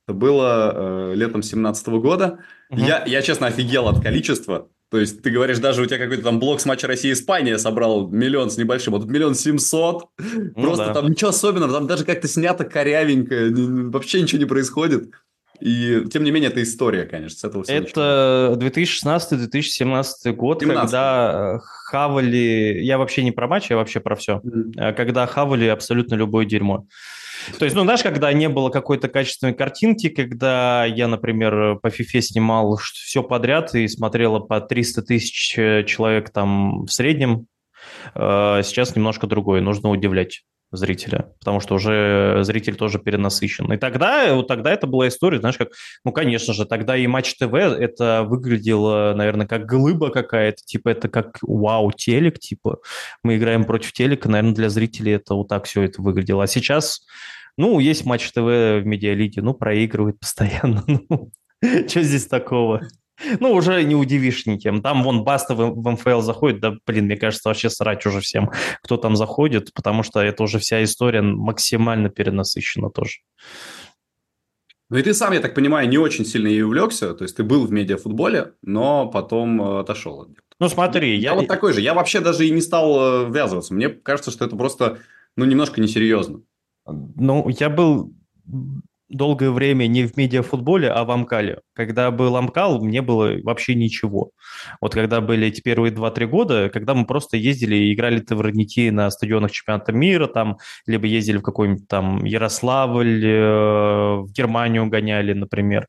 Это было э, летом 2017 года. Угу. Я, я, честно, офигел от количества. То есть, ты говоришь, даже у тебя какой-то там блок с матча Россия-Испания собрал миллион с небольшим, а тут миллион семьсот. Ну, Просто да. там ничего особенного, там даже как-то снято корявенько, вообще ничего не происходит. И, тем не менее, это история, конечно, с этого Это 2016-2017 год, 17. когда э, хавали... Я вообще не про матч, я вообще про все. Mm-hmm. Когда хавали абсолютно любое дерьмо. То есть, ну, знаешь, когда не было какой-то качественной картинки, когда я, например, по FIFA снимал все подряд и смотрела по 300 тысяч э, человек там в среднем, э, сейчас немножко другое, нужно удивлять зрителя, потому что уже зритель тоже перенасыщен. И тогда, вот тогда это была история, знаешь, как, ну, конечно же, тогда и Матч ТВ это выглядело, наверное, как глыба какая-то, типа это как вау, телек, типа мы играем против телека, наверное, для зрителей это вот так все это выглядело. А сейчас, ну, есть Матч ТВ в медиалите, ну, проигрывает постоянно, ну, что здесь такого? Ну, уже не удивишь никем. Там вон Баста в, в МФЛ заходит, да, блин, мне кажется, вообще срать уже всем, кто там заходит, потому что это уже вся история максимально перенасыщена тоже. Ну и ты сам, я так понимаю, не очень сильно и увлекся, то есть ты был в медиафутболе, но потом э, отошел. Ну смотри, я... Я вот такой же, я вообще даже и не стал э, ввязываться. Мне кажется, что это просто, ну, немножко несерьезно. Ну, я был долгое время не в медиафутболе, а в Амкале. Когда был Амкал, мне было вообще ничего. Вот когда были эти первые 2-3 года, когда мы просто ездили и играли товарники на стадионах чемпионата мира, там, либо ездили в какой-нибудь там Ярославль, э, в Германию гоняли, например.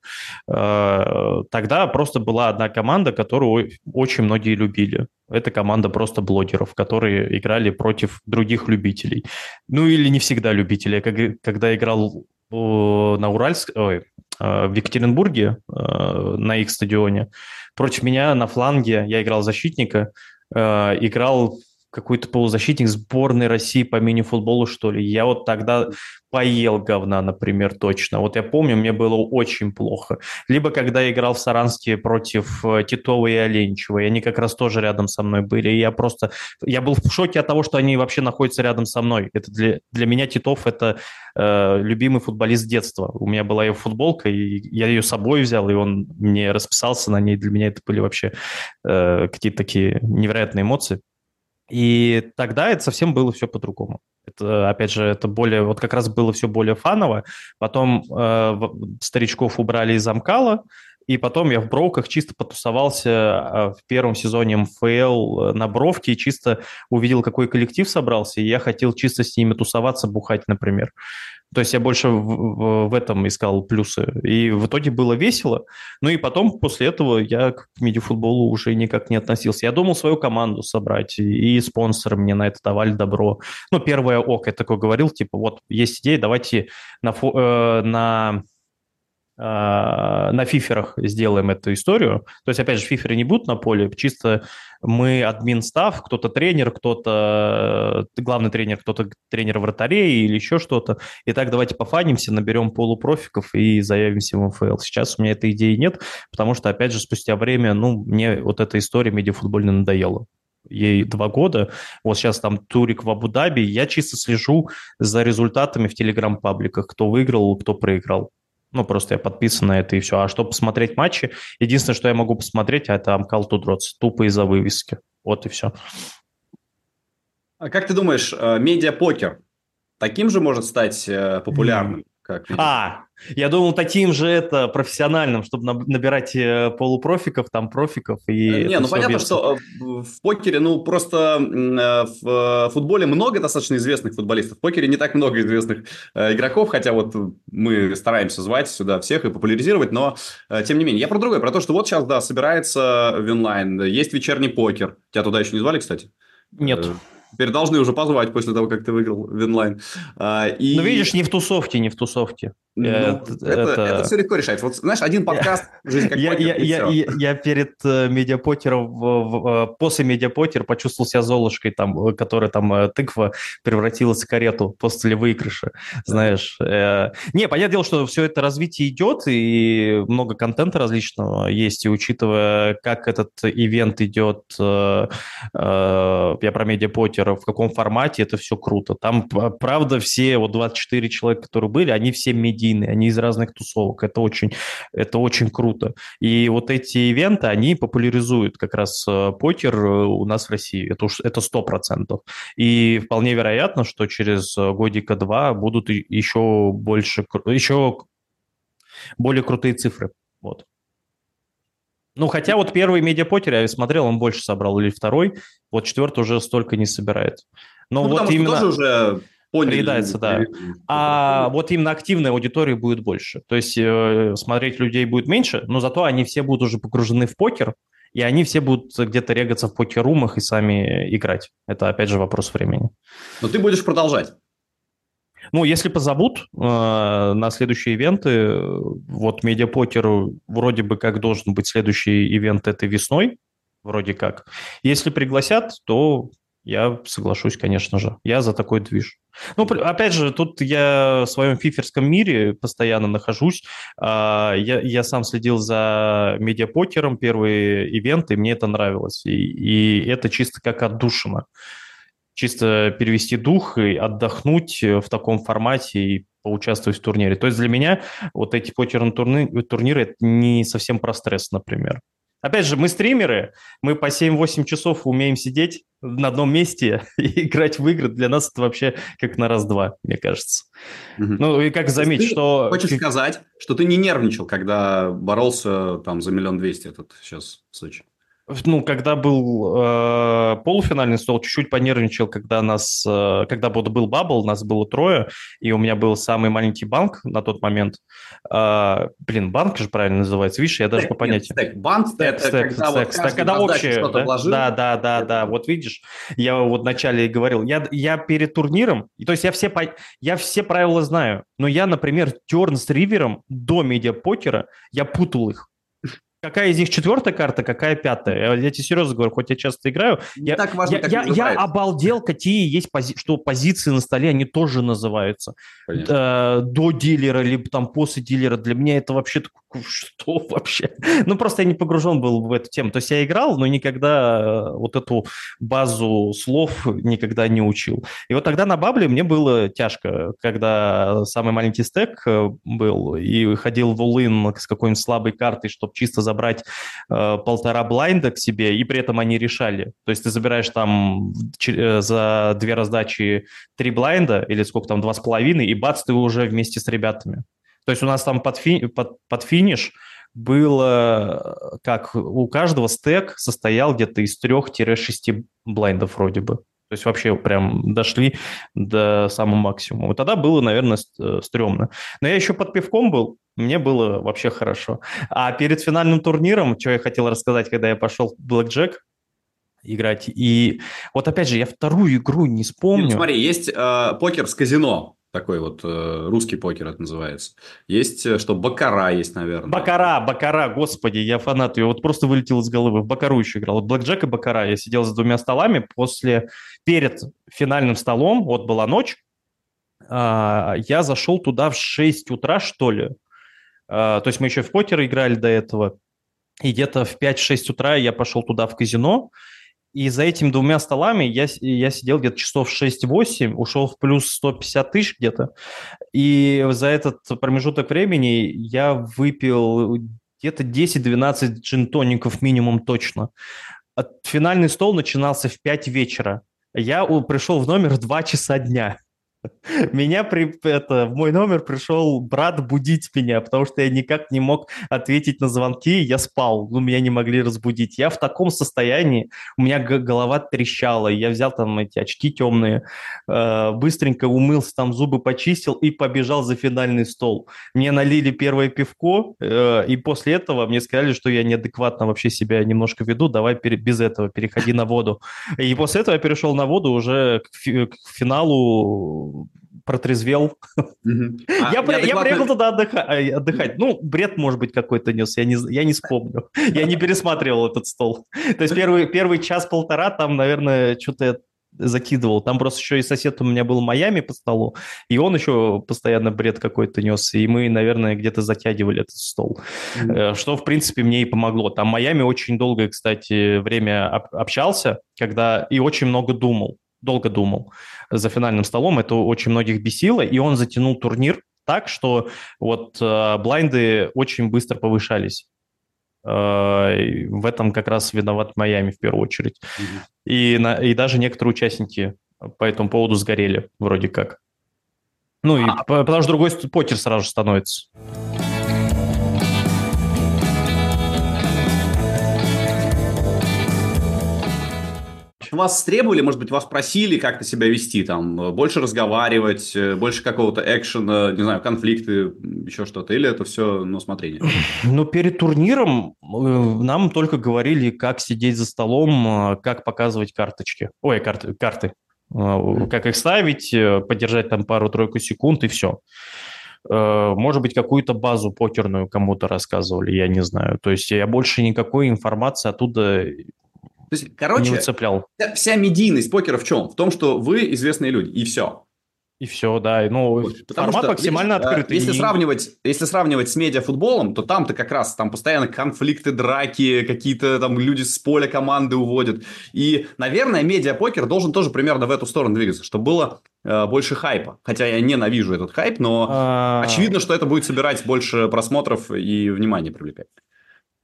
Э, тогда просто была одна команда, которую очень многие любили. Это команда просто блогеров, которые играли против других любителей. Ну или не всегда любителей. Когда играл на Уральск, ой, э, в Екатеринбурге э, на их стадионе. Против меня на фланге, я играл защитника, э, играл какой-то полузащитник сборной России по мини-футболу, что ли. Я вот тогда поел говна, например, точно. Вот я помню, мне было очень плохо. Либо когда я играл в Саранске против э, Титова и Оленчева, и они как раз тоже рядом со мной были. И я просто... Я был в шоке от того, что они вообще находятся рядом со мной. Это для, для меня Титов – это э, любимый футболист детства. У меня была его футболка, и я ее с собой взял, и он мне расписался на ней. Для меня это были вообще э, какие-то такие невероятные эмоции. И тогда это совсем было все по-другому. Это, опять же, это более, вот как раз было все более фаново. Потом э, старичков убрали из Амкала, и потом я в Бровках чисто потусовался э, в первом сезоне МФЛ э, на Бровке и чисто увидел, какой коллектив собрался, и я хотел чисто с ними тусоваться, бухать, например. То есть я больше в, в, этом искал плюсы. И в итоге было весело. Ну и потом, после этого, я к медиафутболу уже никак не относился. Я думал свою команду собрать, и спонсоры мне на это давали добро. Ну, первое ок, я такой говорил, типа, вот есть идея, давайте на, э, на а, на фиферах сделаем эту историю. То есть, опять же, фиферы не будут на поле, чисто мы админ став, кто-то тренер, кто-то э, главный тренер, кто-то тренер вратарей или еще что-то. И так давайте пофанимся, наберем полупрофиков и заявимся в МФЛ. Сейчас у меня этой идеи нет, потому что, опять же, спустя время, ну, мне вот эта история медиафутбольная надоела ей два года. Вот сейчас там турик в Абу-Даби. Я чисто слежу за результатами в телеграм-пабликах, кто выиграл, кто проиграл. Ну, просто я подписан на это и все. А чтобы посмотреть матчи, единственное, что я могу посмотреть, это Амкал Тудроц, тупо из-за вывески. Вот и все. А как ты думаешь, э, медиапокер таким же может стать э, популярным? Как а, я думал, таким же это профессиональным, чтобы набирать э, полупрофиков, там профиков и. Не, ну понятно, бьется. что в покере, ну просто в футболе много достаточно известных футболистов. В покере не так много известных игроков, хотя вот мы стараемся звать сюда всех и популяризировать, но тем не менее. Я про другое, про то, что вот сейчас, да, собирается Winline, есть вечерний покер. Тебя туда еще не звали, кстати? Нет. Теперь должны уже позвать после того, как ты выиграл Winline. А, и... Ну, видишь, не в тусовке, не в тусовке. Ну, это, это, это все легко решается. Вот знаешь, один подкаст «Жизнь как я, покер», я, я, я, я перед э, медиапокером, э, после медиапокера почувствовал себя Золушкой, там, э, которая там тыква превратилась в карету после выигрыша, знаешь. Не, понятное дело, что все это развитие идет, и много контента различного есть, и учитывая, как этот ивент идет, я про медиапокер, в каком формате, это все круто. Там, правда, все вот 24 человека, которые были, они все медиа медийные, они из разных тусовок. Это очень, это очень круто. И вот эти ивенты, они популяризуют как раз э, покер э, у нас в России. Это уж это сто процентов. И вполне вероятно, что через годика-два будут еще больше, еще более крутые цифры. Вот. Ну, хотя вот первый медиапокер я смотрел, он больше собрал, или второй, вот четвертый уже столько не собирает. Но ну, вот именно... тоже уже Поняли. Приедается, да. А вот именно активной аудитории будет больше. То есть э, смотреть людей будет меньше, но зато они все будут уже погружены в покер, и они все будут где-то регаться в покер-румах и сами играть. Это, опять же, вопрос времени. Но ты будешь продолжать. Ну, если позовут э, на следующие ивенты, вот медиапокер вроде бы как должен быть следующий ивент этой весной, вроде как. Если пригласят, то я соглашусь, конечно же. Я за такой движ. Ну, опять же, тут я в своем фиферском мире постоянно нахожусь. А, я, я сам следил за медиапокером, первые ивенты, мне это нравилось. И, и это чисто как отдушина. Чисто перевести дух и отдохнуть в таком формате и поучаствовать в турнире. То есть для меня вот эти покерные турниры, турниры это не совсем про стресс, например. Опять же, мы стримеры, мы по 7-8 часов умеем сидеть на одном месте и играть в игры. Для нас это вообще как на раз-два, мне кажется. Угу. Ну и как заметить, что... Хочешь сказать, что ты не нервничал, когда боролся там за миллион двести этот сейчас в Сочи? Ну, когда был э, полуфинальный стол, чуть-чуть понервничал, когда нас, э, когда был бабл, нас было трое, и у меня был самый маленький банк на тот момент. Э, блин, банк же правильно называется, видишь, я даже по понятию. Стек, банк, стек, это стек, когда, стек, вот стек, когда общее, да? Вложил. да, да, да, да, вот видишь, я вот вначале говорил, я, я перед турниром, то есть я все, я все правила знаю, но я, например, терн с ривером до медиапокера, я путал их. Какая из них четвертая карта, какая пятая? Я, тебе серьезно говорю, хоть я часто играю. Не я, так важно, я, я, я обалдел, какие есть пози... что позиции на столе, они тоже называются. Э, до дилера, либо там после дилера. Для меня это вообще что вообще? Ну, просто я не погружен был в эту тему. То есть я играл, но никогда э, вот эту базу слов никогда не учил. И вот тогда на Бабле мне было тяжко, когда самый маленький стек э, был, и ходил в улын с какой-нибудь слабой картой, чтобы чисто забрать э, полтора блайнда к себе, и при этом они решали. То есть ты забираешь там э, за две раздачи три блайнда, или сколько там, два с половиной, и бац, ты уже вместе с ребятами. То есть у нас там под, фи, под, под финиш было, как у каждого стек состоял где-то из 3-6 блайндов вроде бы. То есть вообще прям дошли до самого максимума. Вот тогда было, наверное, э, стрёмно. Но я еще под пивком был, мне было вообще хорошо. А перед финальным турниром, что я хотел рассказать, когда я пошел в Jack играть, и вот опять же, я вторую игру не вспомню. Нет, смотри, есть э, покер с казино такой вот э, русский покер это называется. Есть, э, что Бакара есть, наверное. Бакара, Бакара, господи, я фанат ее. Вот просто вылетел из головы. В Бакару еще играл. Вот Блэк Джек и Бакара. Я сидел за двумя столами после, перед финальным столом, вот была ночь, э, я зашел туда в 6 утра, что ли. Э, то есть мы еще в покер играли до этого. И где-то в 5-6 утра я пошел туда в казино, и за этими двумя столами я, я сидел где-то часов 6-8, ушел в плюс 150 тысяч где-то. И за этот промежуток времени я выпил где-то 10-12 джин-тоников минимум точно. Финальный стол начинался в 5 вечера. Я пришел в номер в 2 часа дня. Меня при, это, в мой номер пришел брат будить меня, потому что я никак не мог ответить на звонки, я спал, ну, меня не могли разбудить. Я в таком состоянии, у меня голова трещала, я взял там эти очки темные, э, быстренько умылся, там зубы почистил и побежал за финальный стол. Мне налили первое пивко, э, и после этого мне сказали, что я неадекватно вообще себя немножко веду, давай пере, без этого переходи на воду. И после этого я перешел на воду уже к, фи, к финалу протрезвел. А я, приехал туда э, отдыхать, Ну, бред, может быть, какой-то нес, я не, я не вспомню. Я не пересматривал этот стол. То есть первый, первый час-полтора там, наверное, что-то я закидывал. Там просто еще и сосед у меня был в Майами по столу, и он еще постоянно бред какой-то нес, и мы, наверное, где-то затягивали этот стол. Mm-hmm. Что, в принципе, мне и помогло. Там Майами очень долгое, кстати, время общался, когда и очень много думал долго думал за финальным столом, это очень многих бесило, и он затянул турнир так, что вот э, блайнды очень быстро повышались. Э, в этом как раз виноват Майами в первую очередь. Mm-hmm. И, на, и даже некоторые участники по этому поводу сгорели, вроде как. Ну, и, а... потому что другой покер сразу же становится. Вас требовали, может быть, вас просили как-то себя вести, там, больше разговаривать, э, больше какого-то экшена, не знаю, конфликты, еще что-то, или это все на усмотрение? Ну, перед турниром э, нам только говорили, как сидеть за столом, э, как показывать карточки, ой, карты, карты, как их ставить, подержать там пару-тройку секунд и все. Может быть, какую-то базу покерную кому-то рассказывали, я не знаю. То есть я больше никакой информации оттуда то есть, короче, не выцеплял. Вся, вся медийность покера в чем? В том, что вы известные люди, и все. И все, да. Ну, вот, формат что, максимально видишь, открытый. Если, и... сравнивать, если сравнивать с медиафутболом, то там-то как раз там постоянно конфликты, драки, какие-то там люди с поля команды уводят. И, наверное, медиапокер должен тоже примерно в эту сторону двигаться, чтобы было э, больше хайпа. Хотя я ненавижу этот хайп, но а... очевидно, что это будет собирать больше просмотров и внимания привлекать.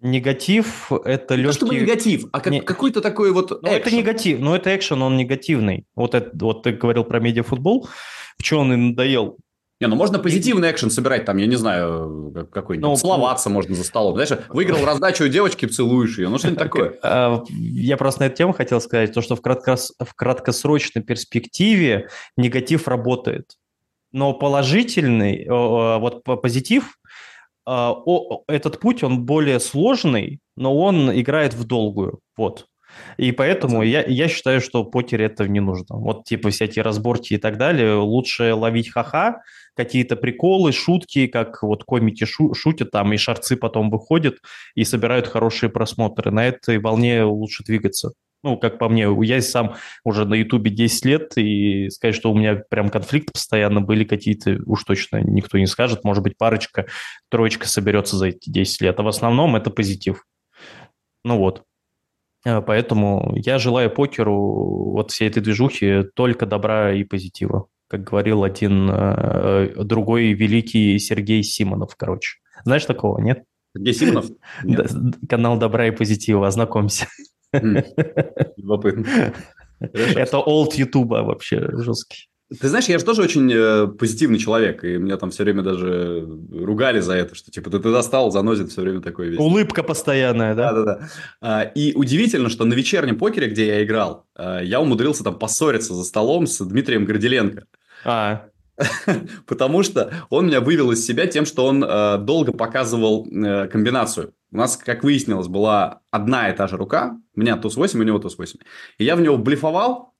Негатив – это легкий... Не чтобы негатив, а как, не... какой-то такой вот Ну, это негатив, но это экшен, он негативный. Вот, это, вот ты говорил про медиафутбол, в чем он и надоел. Не, ну можно позитивный экшен собирать, там, я не знаю, какой-нибудь, ну, словаться можно за столом. Знаешь, выиграл раздачу у девочки, целуешь ее, ну что-нибудь такое. А, я просто на эту тему хотел сказать, то, что в, краткос... в краткосрочной перспективе негатив работает. Но положительный, вот позитив этот путь, он более сложный, но он играет в долгую, вот. И поэтому я, я считаю, что покер это не нужно. Вот типа всякие разборки и так далее. Лучше ловить ха-ха, какие-то приколы, шутки, как вот комики шу- шутят там, и шарцы потом выходят и собирают хорошие просмотры. На этой волне лучше двигаться. Ну, как по мне, я сам уже на Ютубе 10 лет, и сказать, что у меня прям конфликты постоянно были какие-то, уж точно никто не скажет. Может быть, парочка, троечка соберется за эти 10 лет. А в основном это позитив. Ну вот. А, поэтому я желаю покеру, вот всей этой движухи, только добра и позитива. Как говорил один э, другой великий Сергей Симонов, короче. Знаешь такого, нет? Сергей Симонов? Канал добра и позитива, ознакомься. Любопытно. Это олд Ютуба вообще жесткий. Ты знаешь, я же тоже очень э, позитивный человек, и меня там все время даже ругали за это, что типа ты, ты достал, занозит все время такой весь. Улыбка постоянная, да? Да-да-да. А, и удивительно, что на вечернем покере, где я играл, а, я умудрился там поссориться за столом с Дмитрием Горделенко. А. Потому что он меня вывел из себя тем, что он э, долго показывал э, комбинацию. У нас, как выяснилось, была одна и та же рука. У меня туз 8, у него туз 8. И я в него блефовал,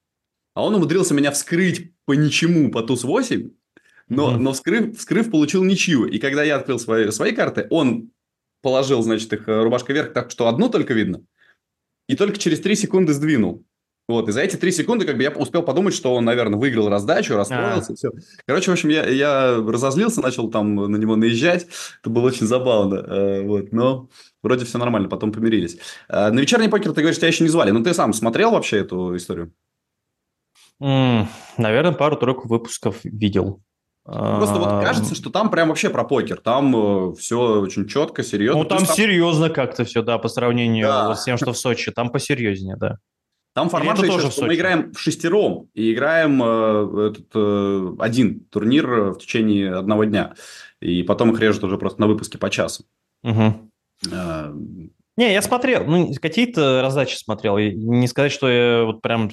а он умудрился меня вскрыть по ничему по туз 8, но, mm-hmm. но вскрыв, вскрыв, получил ничью. И когда я открыл свои, свои карты, он положил, значит, их э, рубашкой вверх так, что одну только видно. И только через 3 секунды сдвинул. Вот, и за эти три секунды как бы я успел подумать, что он, наверное, выиграл раздачу, расстроился, а. все. Короче, в общем, я, я разозлился, начал там на него наезжать. Это было очень забавно. Э, вот, но вроде все нормально, потом помирились. Э, на вечерний покер ты говоришь, тебя еще не звали. Ну, ты сам смотрел вообще эту историю? Mm, наверное, пару-тройку выпусков видел. Просто вот а, кажется, что там прям вообще про покер. Там э, все очень четко, серьезно. Ну, там, там серьезно как-то все, да, по сравнению да. с тем, что в Сочи. Там посерьезнее, да. Там формат же еще, что мы играем в шестером и играем э, этот, э, один турнир в течение одного дня. И потом их режут уже просто на выпуске по часу. Угу. А... Не, я смотрел, ну, какие-то раздачи смотрел. Не сказать, что я вот прям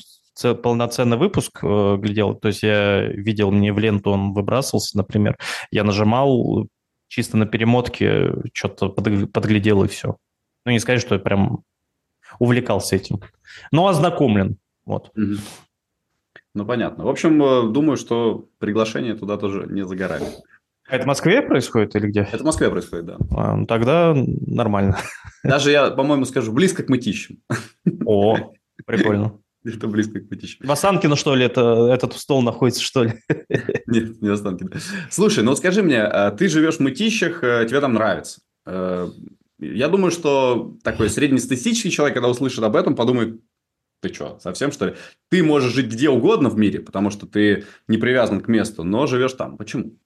полноценный выпуск э, глядел, то есть я видел, мне в ленту он выбрасывался, например, я нажимал чисто на перемотке, что-то подглядел и все. Ну, не сказать, что я прям увлекался этим. Но ознакомлен, вот. Ну, понятно. В общем, э, думаю, что приглашение туда тоже не загорает. Это в Москве происходит или где? Это в Москве происходит, да. А, ну, тогда нормально. Даже я, по-моему, скажу, близко к мытищам. О, прикольно. Это близко к Мытищу. В Осанкино, что ли, это, этот стол находится, что ли? Нет, не в Осанкино. Слушай, ну скажи мне, а ты живешь в Мытищах, э, тебе там нравится. Я думаю, что такой среднестатистический человек, когда услышит об этом, подумает, ты что, совсем что ли? Ты можешь жить где угодно в мире, потому что ты не привязан к месту, но живешь там. Почему?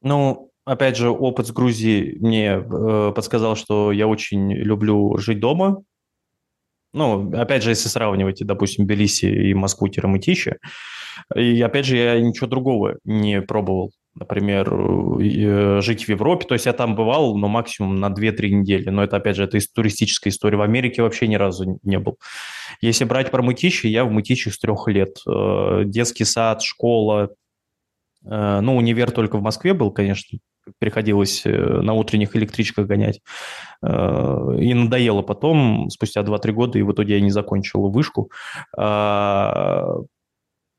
Ну, опять же, опыт с Грузией мне э, подсказал, что я очень люблю жить дома, ну, опять же, если сравнивать, допустим, Белиси и Москву-Мытищи, и опять же, я ничего другого не пробовал. Например, э, жить в Европе, то есть я там бывал, но максимум на 2-3 недели. Но это, опять же, это туристическая история. В Америке вообще ни разу не был. Если брать про Мытищи, я в Мытищах с трех лет. Э, детский сад, школа, э, ну, универ только в Москве был, конечно, приходилось на утренних электричках гонять. И надоело потом, спустя 2-3 года, и в итоге я не закончил вышку.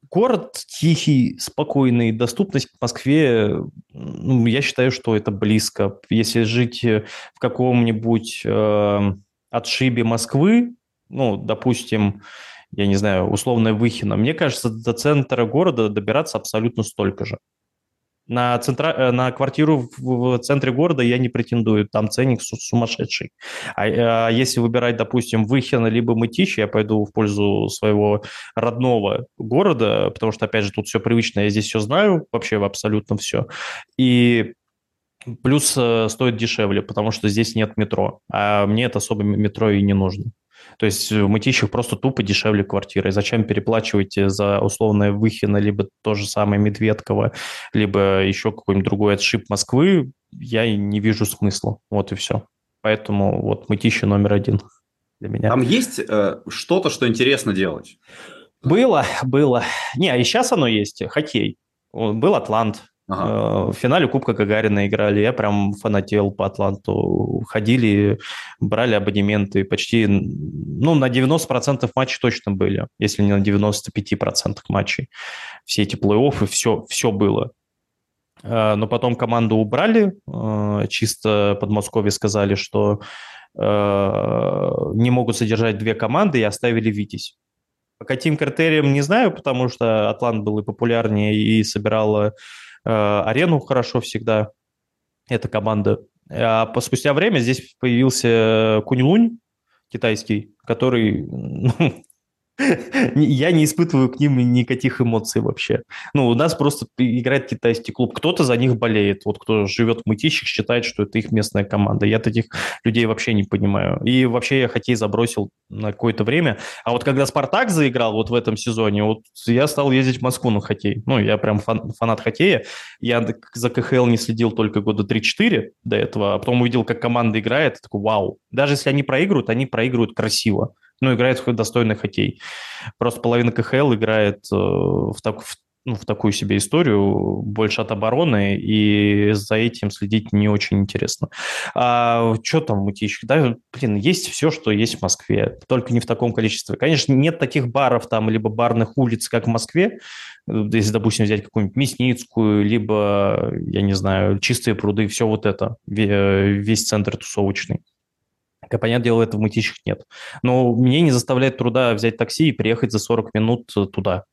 Город тихий, спокойный, доступность к Москве, ну, я считаю, что это близко. Если жить в каком-нибудь э, отшибе Москвы, ну, допустим, я не знаю, условная Выхина, мне кажется, до центра города добираться абсолютно столько же. На, центра... Э, на квартиру в центре города я не претендую, там ценник сумасшедший. А, а если выбирать, допустим, Выхино либо Мытищи, я пойду в пользу своего родного города, потому что, опять же, тут все привычно, я здесь все знаю, вообще абсолютно все. И плюс э, стоит дешевле, потому что здесь нет метро, а мне это особо метро и не нужно. То есть в Мытищах просто тупо дешевле квартиры. Зачем переплачивать за условное Выхино, либо то же самое Медведково, либо еще какой-нибудь другой отшиб Москвы, я не вижу смысла. Вот и все. Поэтому вот Мытищи номер один для меня. Там есть э, что-то, что интересно делать? Было, было. Не, а и сейчас оно есть. Хоккей. Был Атлант, Ага. Э, в финале Кубка Гагарина играли. Я прям фанател по Атланту. Ходили, брали абонементы. Почти, ну, на 90% матчей точно были, если не на 95% матчей. Все эти плей-оффы, все, все было. Э, но потом команду убрали. Э, чисто Подмосковье сказали, что не могут содержать две команды и оставили Витязь. По каким критериям не знаю, потому что Атлант был и популярнее, и собирала арену хорошо всегда, эта команда. А спустя время здесь появился Кунь-Лунь, китайский, который ну, я не испытываю к ним никаких эмоций вообще. Ну, у нас просто играет китайский клуб. Кто-то за них болеет. Вот кто живет в Мытищах, считает, что это их местная команда. Я таких людей вообще не понимаю. И вообще я хоккей забросил на какое-то время. А вот когда «Спартак» заиграл вот в этом сезоне, вот я стал ездить в Москву на хоккей. Ну, я прям фан, фанат хоккея. Я за КХЛ не следил только года 3-4 до этого, а потом увидел, как команда играет. Такой, вау. Даже если они проигрывают, они проигрывают красиво ну, играет в достойный хоккей. Просто половина КХЛ играет э, в, так, в, ну, в такую себе историю, больше от обороны, и за этим следить не очень интересно. А что там Мытищах? Да, блин, есть все, что есть в Москве, только не в таком количестве. Конечно, нет таких баров там, либо барных улиц, как в Москве, если, допустим, взять какую-нибудь Мясницкую, либо, я не знаю, Чистые пруды, все вот это, весь центр тусовочный. Дело, этого в Мытищах нет. Но мне не заставляет труда взять такси и приехать за 40 минут э, туда.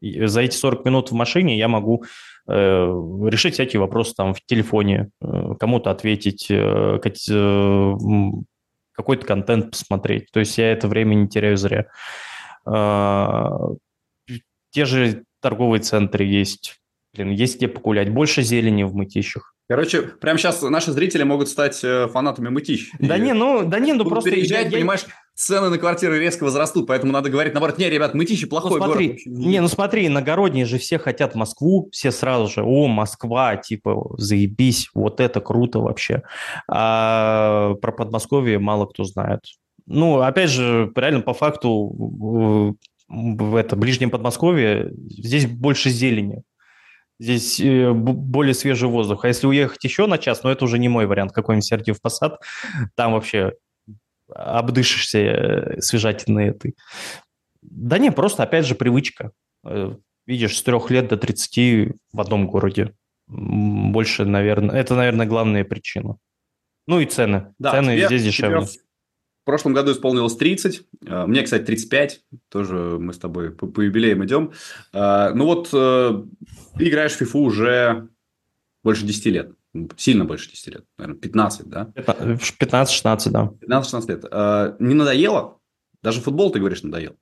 И за эти 40 минут в машине я могу э, решить всякие вопросы там в телефоне, э, кому-то ответить, э, э, какой-то контент посмотреть. То есть я это время не теряю зря. Э, те же торговые центры есть. Блин, есть где погулять. Больше зелени в мытищах. Короче, прямо сейчас наши зрители могут стать э, фанатами мытищ. Да не, ну, да не, ну просто... переезжать, я, понимаешь, цены на квартиры резко возрастут, поэтому надо говорить, наоборот, не, ребят, Мытищи плохой ну, смотри, город. Не, ну смотри, иногородние же все хотят Москву, все сразу же, о, Москва, типа, заебись, вот это круто вообще. А про Подмосковье мало кто знает. Ну, опять же, реально по факту в это ближнем Подмосковье здесь больше зелени. Здесь э, более свежий воздух. А если уехать еще на час, ну это уже не мой вариант, какой-нибудь Сергиев Посад, там вообще обдышишься э, свежатиной этой. Да не, просто опять же привычка. Э, видишь, с трех лет до 30 в одном городе. Больше, наверное, это, наверное, главная причина. Ну и цены. Да, цены тебе, здесь дешевле. Тебе прошлом году исполнилось 30. А, мне, кстати, 35. Тоже мы с тобой по, по юбилеям идем. А, ну вот, э, ты играешь в FIFA уже больше 10 лет. Сильно больше 10 лет. Наверное, 15, да? 15-16, да. 15-16 лет. Не надоело? Даже футбол, ты говоришь, надоел.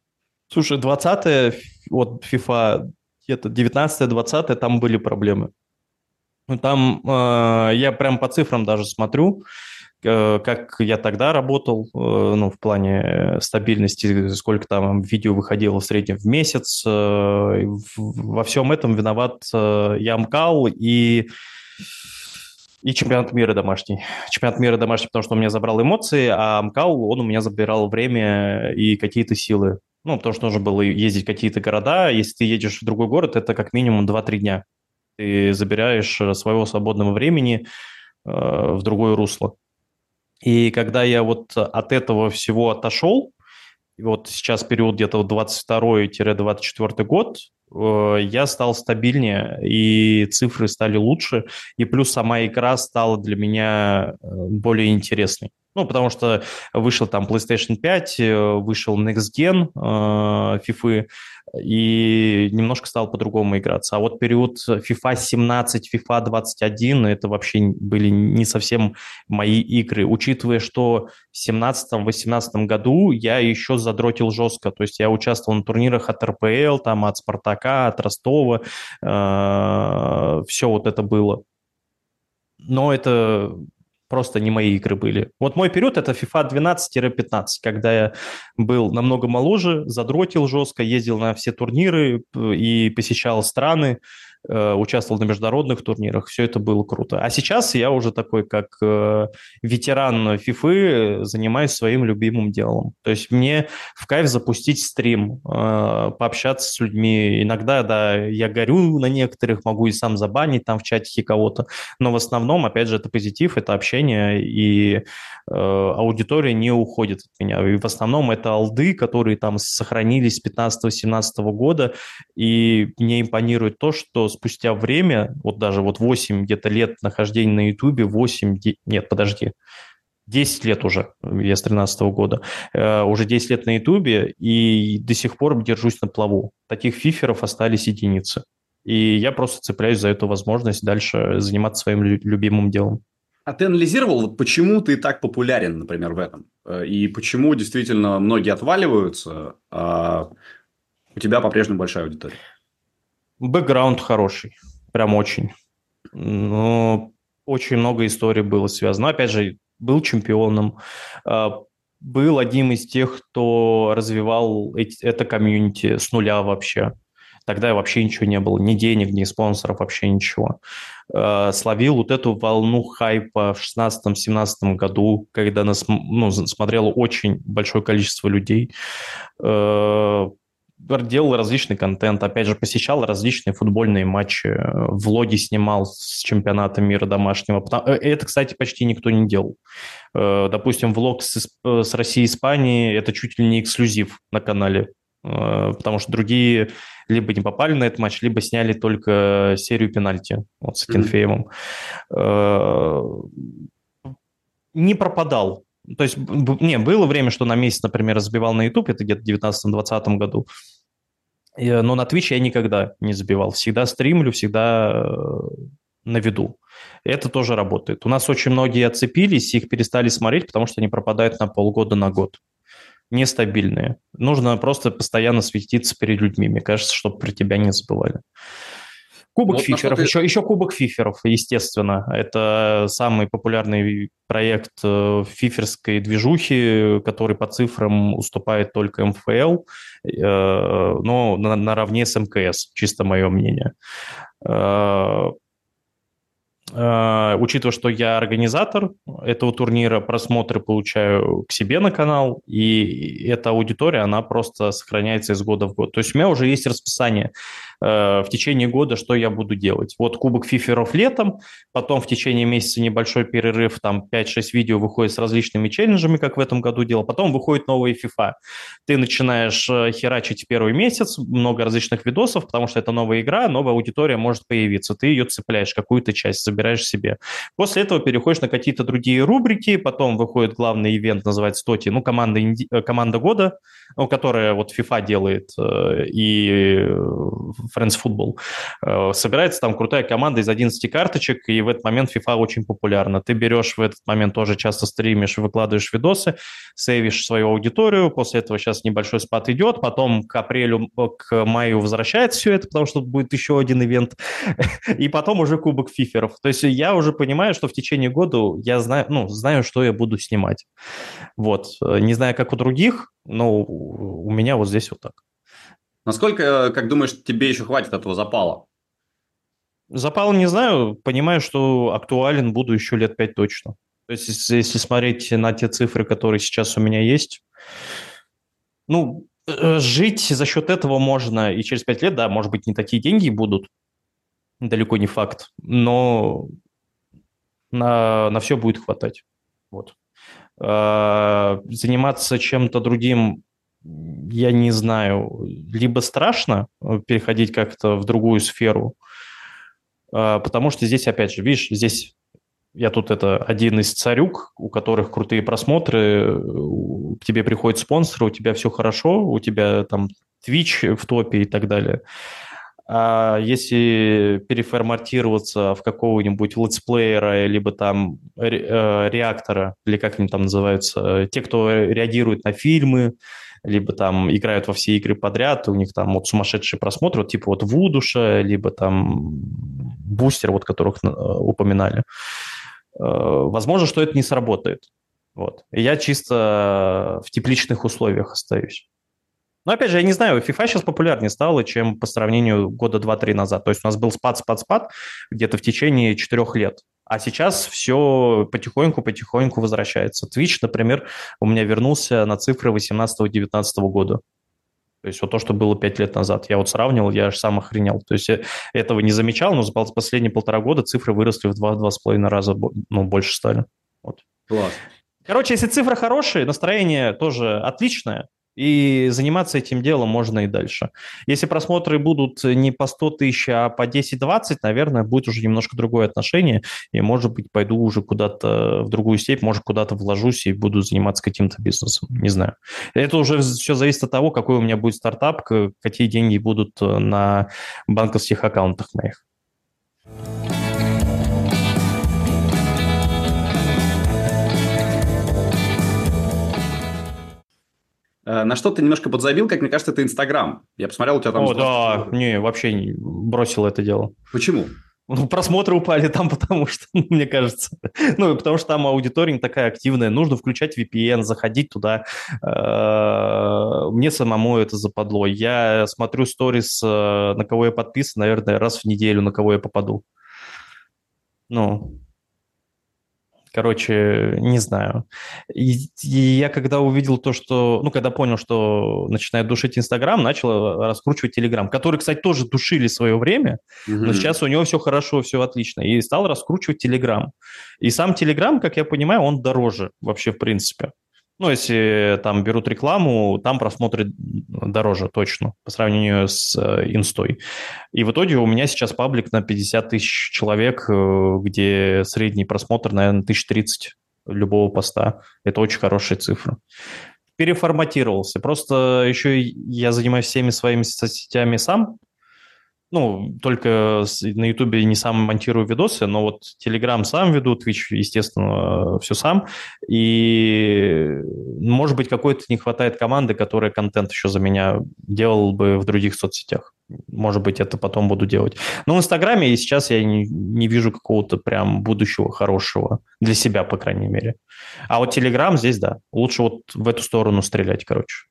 Слушай, 20 вот FIFA, где-то 19-20 там были проблемы. Ну, там э, я прям по цифрам даже смотрю, э, как я тогда работал, э, ну, в плане стабильности, сколько там видео выходило в среднем в месяц. Э, во всем этом виноват э, я МКАЛ и и чемпионат мира домашний. Чемпионат мира домашний, потому что он меня забрал эмоции, а МКАУ, он у меня забирал время и какие-то силы. Ну, потому что нужно было ездить в какие-то города. Если ты едешь в другой город, это как минимум 2-3 дня. Ты забираешь э, своего свободного времени э, в другое русло. И когда я вот от этого всего отошел, вот сейчас период где-то 22-24 год, э, я стал стабильнее, и цифры стали лучше, и плюс сама игра стала для меня э, более интересной. Ну, потому что вышел там PlayStation 5, э, вышел Next Gen э, FIFA, и немножко стал по-другому играться. А вот период FIFA 17, FIFA 21, это вообще были не совсем мои игры, учитывая, что в 17-18 году я еще задротил жестко, то есть я участвовал на турнирах от РПЛ, там от Спартака, от Ростова, э, все вот это было. Но это просто не мои игры были. Вот мой период это FIFA 12-15, когда я был намного моложе, задротил жестко, ездил на все турниры и посещал страны, участвовал на международных турнирах, все это было круто. А сейчас я уже такой, как э, ветеран FIFA, занимаюсь своим любимым делом. То есть мне в кайф запустить стрим, э, пообщаться с людьми. Иногда, да, я горю на некоторых, могу и сам забанить там в чатике кого-то, но в основном, опять же, это позитив, это общение, и аудитория не уходит от меня. И в основном это алды, которые там сохранились с 15-17 года, и мне импонирует то, что спустя время, вот даже вот 8 где-то лет нахождения на Ютубе, 8, нет, подожди, 10 лет уже, я с 13 года, э, уже 10 лет на Ютубе, и до сих пор держусь на плаву. Таких фиферов остались единицы. И я просто цепляюсь за эту возможность дальше заниматься своим любимым делом. А ты анализировал, вот почему ты так популярен, например, в этом? Э, и почему действительно многие отваливаются, а у тебя по-прежнему большая аудитория? Бэкграунд хороший, прям очень. Но очень много историй было связано. Но, опять же, был чемпионом, а, был одним из тех, кто развивал это комьюнити с нуля вообще. Тогда вообще ничего не было, ни денег, ни спонсоров, вообще ничего. А, словил вот эту волну хайпа в 16-17 году, когда нас ну, смотрело очень большое количество людей а, делал различный контент, опять же, посещал различные футбольные матчи, влоги снимал с чемпионата мира домашнего. Э, это, кстати, почти никто не делал. Э, допустим, влог с, э, с Россией и Испанией – это чуть ли не эксклюзив на канале, потому что другие либо не попали на этот матч, либо сняли только серию пенальти вот, с Кенфеевым. Mm-hmm. Не пропадал то есть, не, было время, что на месяц, например, забивал на YouTube, это где-то в 19-20 году, но на Twitch я никогда не забивал. Всегда стримлю, всегда э, на виду. Это тоже работает. У нас очень многие отцепились, их перестали смотреть, потому что они пропадают на полгода, на год. Нестабильные. Нужно просто постоянно светиться перед людьми, мне кажется, чтобы про тебя не забывали. Кубок вот фиферов, ты... еще, еще Кубок фиферов, естественно. Это самый популярный проект э, фиферской движухи, который по цифрам уступает только МФЛ, э, но наравне с МКС, чисто мое мнение. Э, учитывая, что я организатор этого турнира, просмотры получаю к себе на канал, и эта аудитория, она просто сохраняется из года в год. То есть у меня уже есть расписание в течение года, что я буду делать. Вот Кубок Фиферов летом, потом в течение месяца небольшой перерыв, там 5-6 видео выходит с различными челленджами, как в этом году делал, потом выходит новая FIFA. Ты начинаешь э, херачить первый месяц, много различных видосов, потому что это новая игра, новая аудитория может появиться, ты ее цепляешь, какую-то часть забираешь себе. После этого переходишь на какие-то другие рубрики, потом выходит главный ивент, называется Тоти, ну, команда. Э, команда года, ну, которая вот FIFA делает, и Friends Football. Э, собирается там крутая команда из 11 карточек, и в этот момент FIFA очень популярна. Ты берешь в этот момент тоже часто стримишь, выкладываешь видосы, сейвишь свою аудиторию, после этого сейчас небольшой спад идет, потом к апрелю, к маю возвращается все это, потому что будет еще один ивент, и потом уже кубок фиферов. То есть я уже понимаю, что в течение года я знаю, ну, знаю, что я буду снимать. Вот. Не знаю, как у других, но у меня вот здесь вот так. Насколько, как думаешь, тебе еще хватит этого запала? Запал не знаю, понимаю, что актуален буду еще лет пять точно. То есть, если, если смотреть на те цифры, которые сейчас у меня есть, ну, э, жить за счет этого можно и через пять лет, да, может быть, не такие деньги будут, далеко не факт, но на, на все будет хватать. Вот. А, заниматься чем-то другим я не знаю, либо страшно э, переходить как-то в другую сферу, а, потому что здесь, опять же, видишь, здесь я тут это один из царюк, у которых крутые просмотры, к тебе приходят спонсоры, у тебя все хорошо, у тебя там Twitch в топе и так далее. А если переформатироваться в какого-нибудь летсплеера, либо там э, реактора, или как они там называются, те, кто реагирует на фильмы, либо там играют во все игры подряд, у них там вот сумасшедшие просмотры, вот типа вот Вудуша, либо там Бустер, вот которых э, упоминали. Э, возможно, что это не сработает. Вот. И я чисто в тепличных условиях остаюсь. Но опять же, я не знаю, FIFA сейчас популярнее стала, чем по сравнению года 2-3 назад. То есть у нас был спад, спад, спад где-то в течение 4 лет. А сейчас все потихоньку-потихоньку возвращается. Twitch, например, у меня вернулся на цифры 18-19 года. То есть вот то, что было пять лет назад. Я вот сравнивал, я аж сам охренел. То есть я этого не замечал, но за последние полтора года цифры выросли в два-два с половиной раза ну, больше стали. Вот. Класс. Короче, если цифры хорошие, настроение тоже отличное, и заниматься этим делом можно и дальше. Если просмотры будут не по 100 тысяч, а по 10-20, наверное, будет уже немножко другое отношение, и, может быть, пойду уже куда-то в другую степь, может, куда-то вложусь и буду заниматься каким-то бизнесом, не знаю. Это уже все зависит от того, какой у меня будет стартап, какие деньги будут на банковских аккаунтах моих. На что ты немножко подзабил, как мне кажется, это Инстаграм. Я посмотрел, у тебя там... О, да, не, вообще не бросил это дело. Почему? Ну, просмотры упали там, потому что, мне кажется, ну, потому что там аудитория не такая активная, нужно включать VPN, заходить туда. Э, мне самому это западло. Я смотрю сторис, э, на кого я подписан, наверное, раз в неделю, на кого я попаду. Ну, Короче, не знаю. И, и я когда увидел то, что... Ну, когда понял, что начинает душить Инстаграм, начал раскручивать Телеграм, который, кстати, тоже душили свое время, mm-hmm. но сейчас у него все хорошо, все отлично. И стал раскручивать Телеграм. И сам Телеграм, как я понимаю, он дороже вообще в принципе. Ну, если там берут рекламу, там просмотры дороже точно по сравнению с э, инстой. И в итоге у меня сейчас паблик на 50 тысяч человек, э, где средний просмотр, наверное, 1030 любого поста. Это очень хорошая цифра. Переформатировался. Просто еще я занимаюсь всеми своими соцсетями сам, ну, только на Ютубе не сам монтирую видосы, но вот Телеграм сам веду, Twitch, естественно, все сам. И, может быть, какой-то не хватает команды, которая контент еще за меня делал бы в других соцсетях. Может быть, это потом буду делать. Но в Инстаграме сейчас я не, не вижу какого-то прям будущего хорошего для себя, по крайней мере. А вот Телеграм здесь, да, лучше вот в эту сторону стрелять, короче.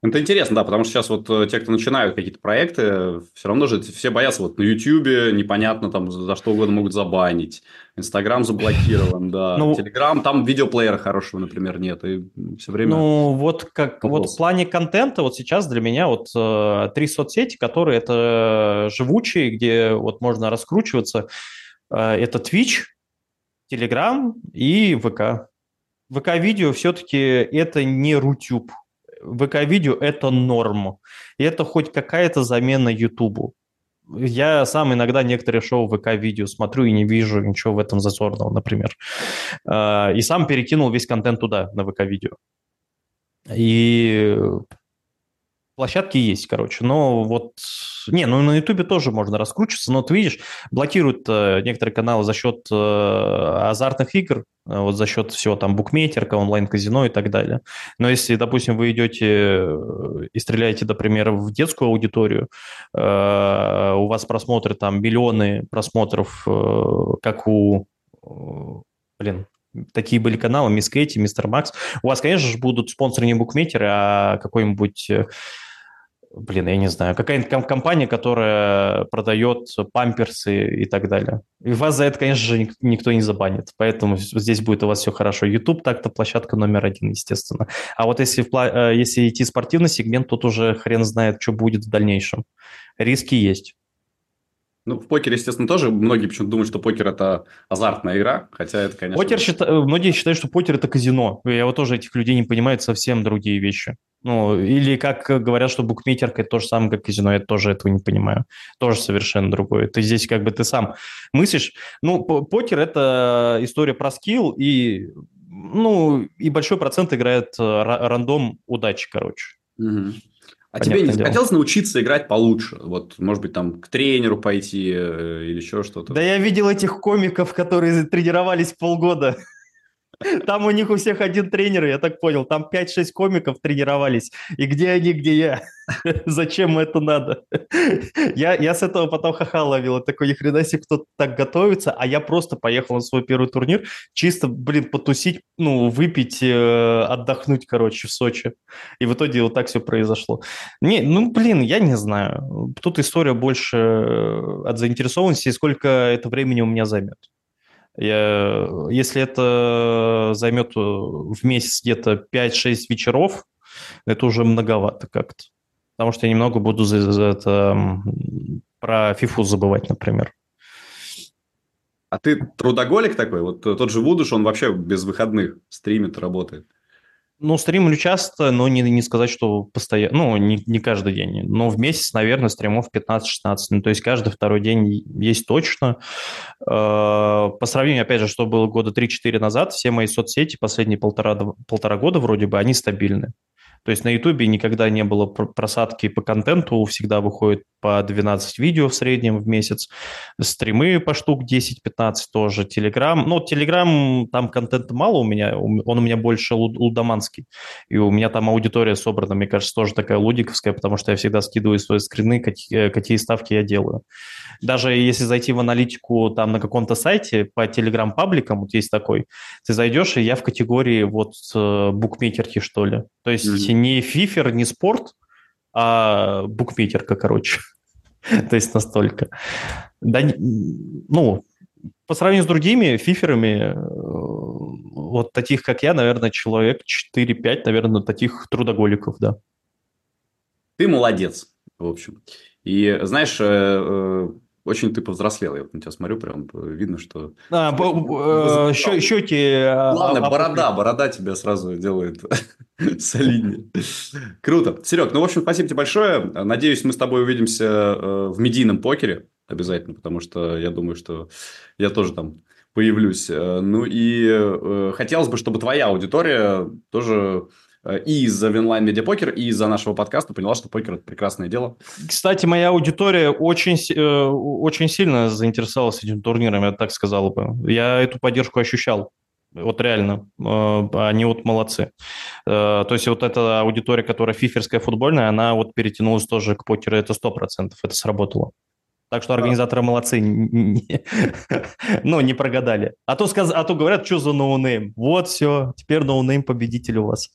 Это интересно, да, потому что сейчас вот э, те, кто начинают какие-то проекты, все равно же все боятся. Вот на Ютьюбе, непонятно там за что угодно могут забанить, Инстаграм заблокирован, да, ну, Телеграм, там видеоплеера хорошего, например, нет, и все время... Ну, вот как вот в плане контента вот сейчас для меня вот э, три соцсети, которые это живучие, где вот можно раскручиваться, э, это Twitch, Telegram и ВК. ВК-видео все-таки это не Рутюб, ВК-видео – это норм. И это хоть какая-то замена Ютубу. Я сам иногда некоторые шоу ВК-видео смотрю и не вижу ничего в этом зазорного, например. А, и сам перекинул весь контент туда, на ВК-видео. И площадки есть, короче. Но вот... Не, ну на Ютубе тоже можно раскручиваться, но ты видишь, блокируют э, некоторые каналы за счет э, азартных игр, э, вот за счет всего там букмекерка, онлайн-казино и так далее. Но если, допустим, вы идете э, и стреляете, например, в детскую аудиторию, э, у вас просмотры там миллионы просмотров, э, как у... Э, блин, такие были каналы, Мисс Кэти, Мистер Макс. У вас, конечно же, будут спонсоры не букмекеры, а какой-нибудь блин, я не знаю, какая-нибудь компания, которая продает памперсы и так далее. И вас за это, конечно же, никто не забанит, поэтому здесь будет у вас все хорошо. YouTube так-то площадка номер один, естественно. А вот если, в, э, если идти спортивный сегмент, тут уже хрен знает, что будет в дальнейшем. Риски есть. Ну, в покере, естественно, тоже многие почему-то думают, что покер – это азартная игра, хотя это, конечно… Покер считаю, э, многие считают, что покер – это казино. Я вот тоже этих людей не понимаю, совсем другие вещи. Ну, или как говорят, что букмекерка – это то же самое, как казино, я тоже этого не понимаю. Тоже совершенно другое. Ты здесь как бы ты сам мыслишь. Ну, покер – это история про скилл и, ну, и большой процент играет э, рандом удачи, короче. Угу. А тебе не хотелось научиться играть получше? Вот, может быть, там к тренеру пойти э, или еще что-то? Да я видел этих комиков, которые тренировались полгода. Там у них у всех один тренер, я так понял. Там 5-6 комиков тренировались. И где они, где я? Зачем это надо? я, я с этого потом ха-ха ловил. Такой, ни хрена себе кто так готовится. А я просто поехал на свой первый турнир. Чисто, блин, потусить, ну, выпить, э, отдохнуть, короче, в Сочи. И в итоге вот так все произошло. Не, ну, блин, я не знаю. Тут история больше э, от заинтересованности, сколько это времени у меня займет. Я, если это займет э, в месяц где-то 5-6 вечеров, это уже многовато как-то. Потому что я немного буду за, за это про фифу забывать, например. А ты трудоголик такой? Вот тот же Вудуш, он вообще без выходных стримит, работает. Ну, стримлю часто, но не, не сказать, что постоянно, ну, не, не каждый день. Но в месяц, наверное, стримов 15-16. Ну, то есть каждый второй день есть точно. Э, по сравнению, опять же, что было года 3-4 назад, все мои соцсети последние полтора, полтора года вроде бы, они стабильны. То есть на Ютубе никогда не было просадки по контенту, всегда выходит по 12 видео в среднем в месяц, стримы по штук 10-15 тоже, Телеграм. Ну, Телеграм, там контента мало у меня, он у меня больше лудоманский, и у меня там аудитория собрана, мне кажется, тоже такая лудиковская, потому что я всегда скидываю свои скрины, какие, какие ставки я делаю. Даже если зайти в аналитику там на каком-то сайте по Телеграм-пабликам, вот есть такой, ты зайдешь, и я в категории вот э, букмекерки, что ли. То есть mm-hmm. не фифер, не спорт, а букмекерка, короче. То есть настолько. Да, ну, по сравнению с другими фиферами, э, вот таких, как я, наверное, человек 4-5, наверное, таких трудоголиков, да. Ты молодец, в общем. И знаешь, э, очень ты повзрослел, я на тебя смотрю, прям видно, что... А, э, щеки... А, Главное, а, борода, борода тебя сразу делает солиднее. Круто. Серег, ну, в общем, спасибо тебе большое. Надеюсь, мы с тобой увидимся э, в медийном покере обязательно, потому что я думаю, что я тоже там появлюсь. Э, ну, и хотелось бы, чтобы твоя аудитория тоже э, и из-за Winline Медиапокер, и из-за нашего подкаста поняла, что покер – это прекрасное дело. Кстати, моя аудитория очень, э, очень сильно заинтересовалась этим турниром, я так сказал бы. Я эту поддержку ощущал. Вот реально, э, они вот молодцы. Э, то есть вот эта аудитория, которая фиферская футбольная, она вот перетянулась тоже к покеру, это 100%, это сработало. Так что организаторы молодцы, ну, не прогадали. А то, сказ... а то говорят, что за no name. Вот все, теперь no name победитель у вас.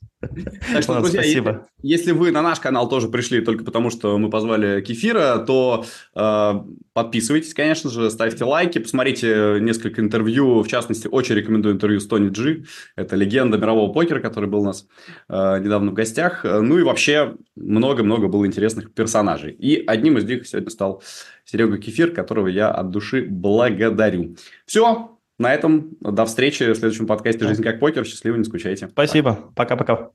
Так что, друзья, спасибо. Если, если вы на наш канал тоже пришли только потому, что мы позвали Кефира, то э, подписывайтесь, конечно же, ставьте лайки, посмотрите несколько интервью, в частности, очень рекомендую интервью с Тони Джи, это легенда мирового покера, который был у нас э, недавно в гостях. Ну и вообще много-много было интересных персонажей. И одним из них сегодня стал Серега Кефир, которого я от души благодарю. Все, на этом до встречи в следующем подкасте «Жизнь как покер». Счастливо, не скучайте. Спасибо. Пока-пока.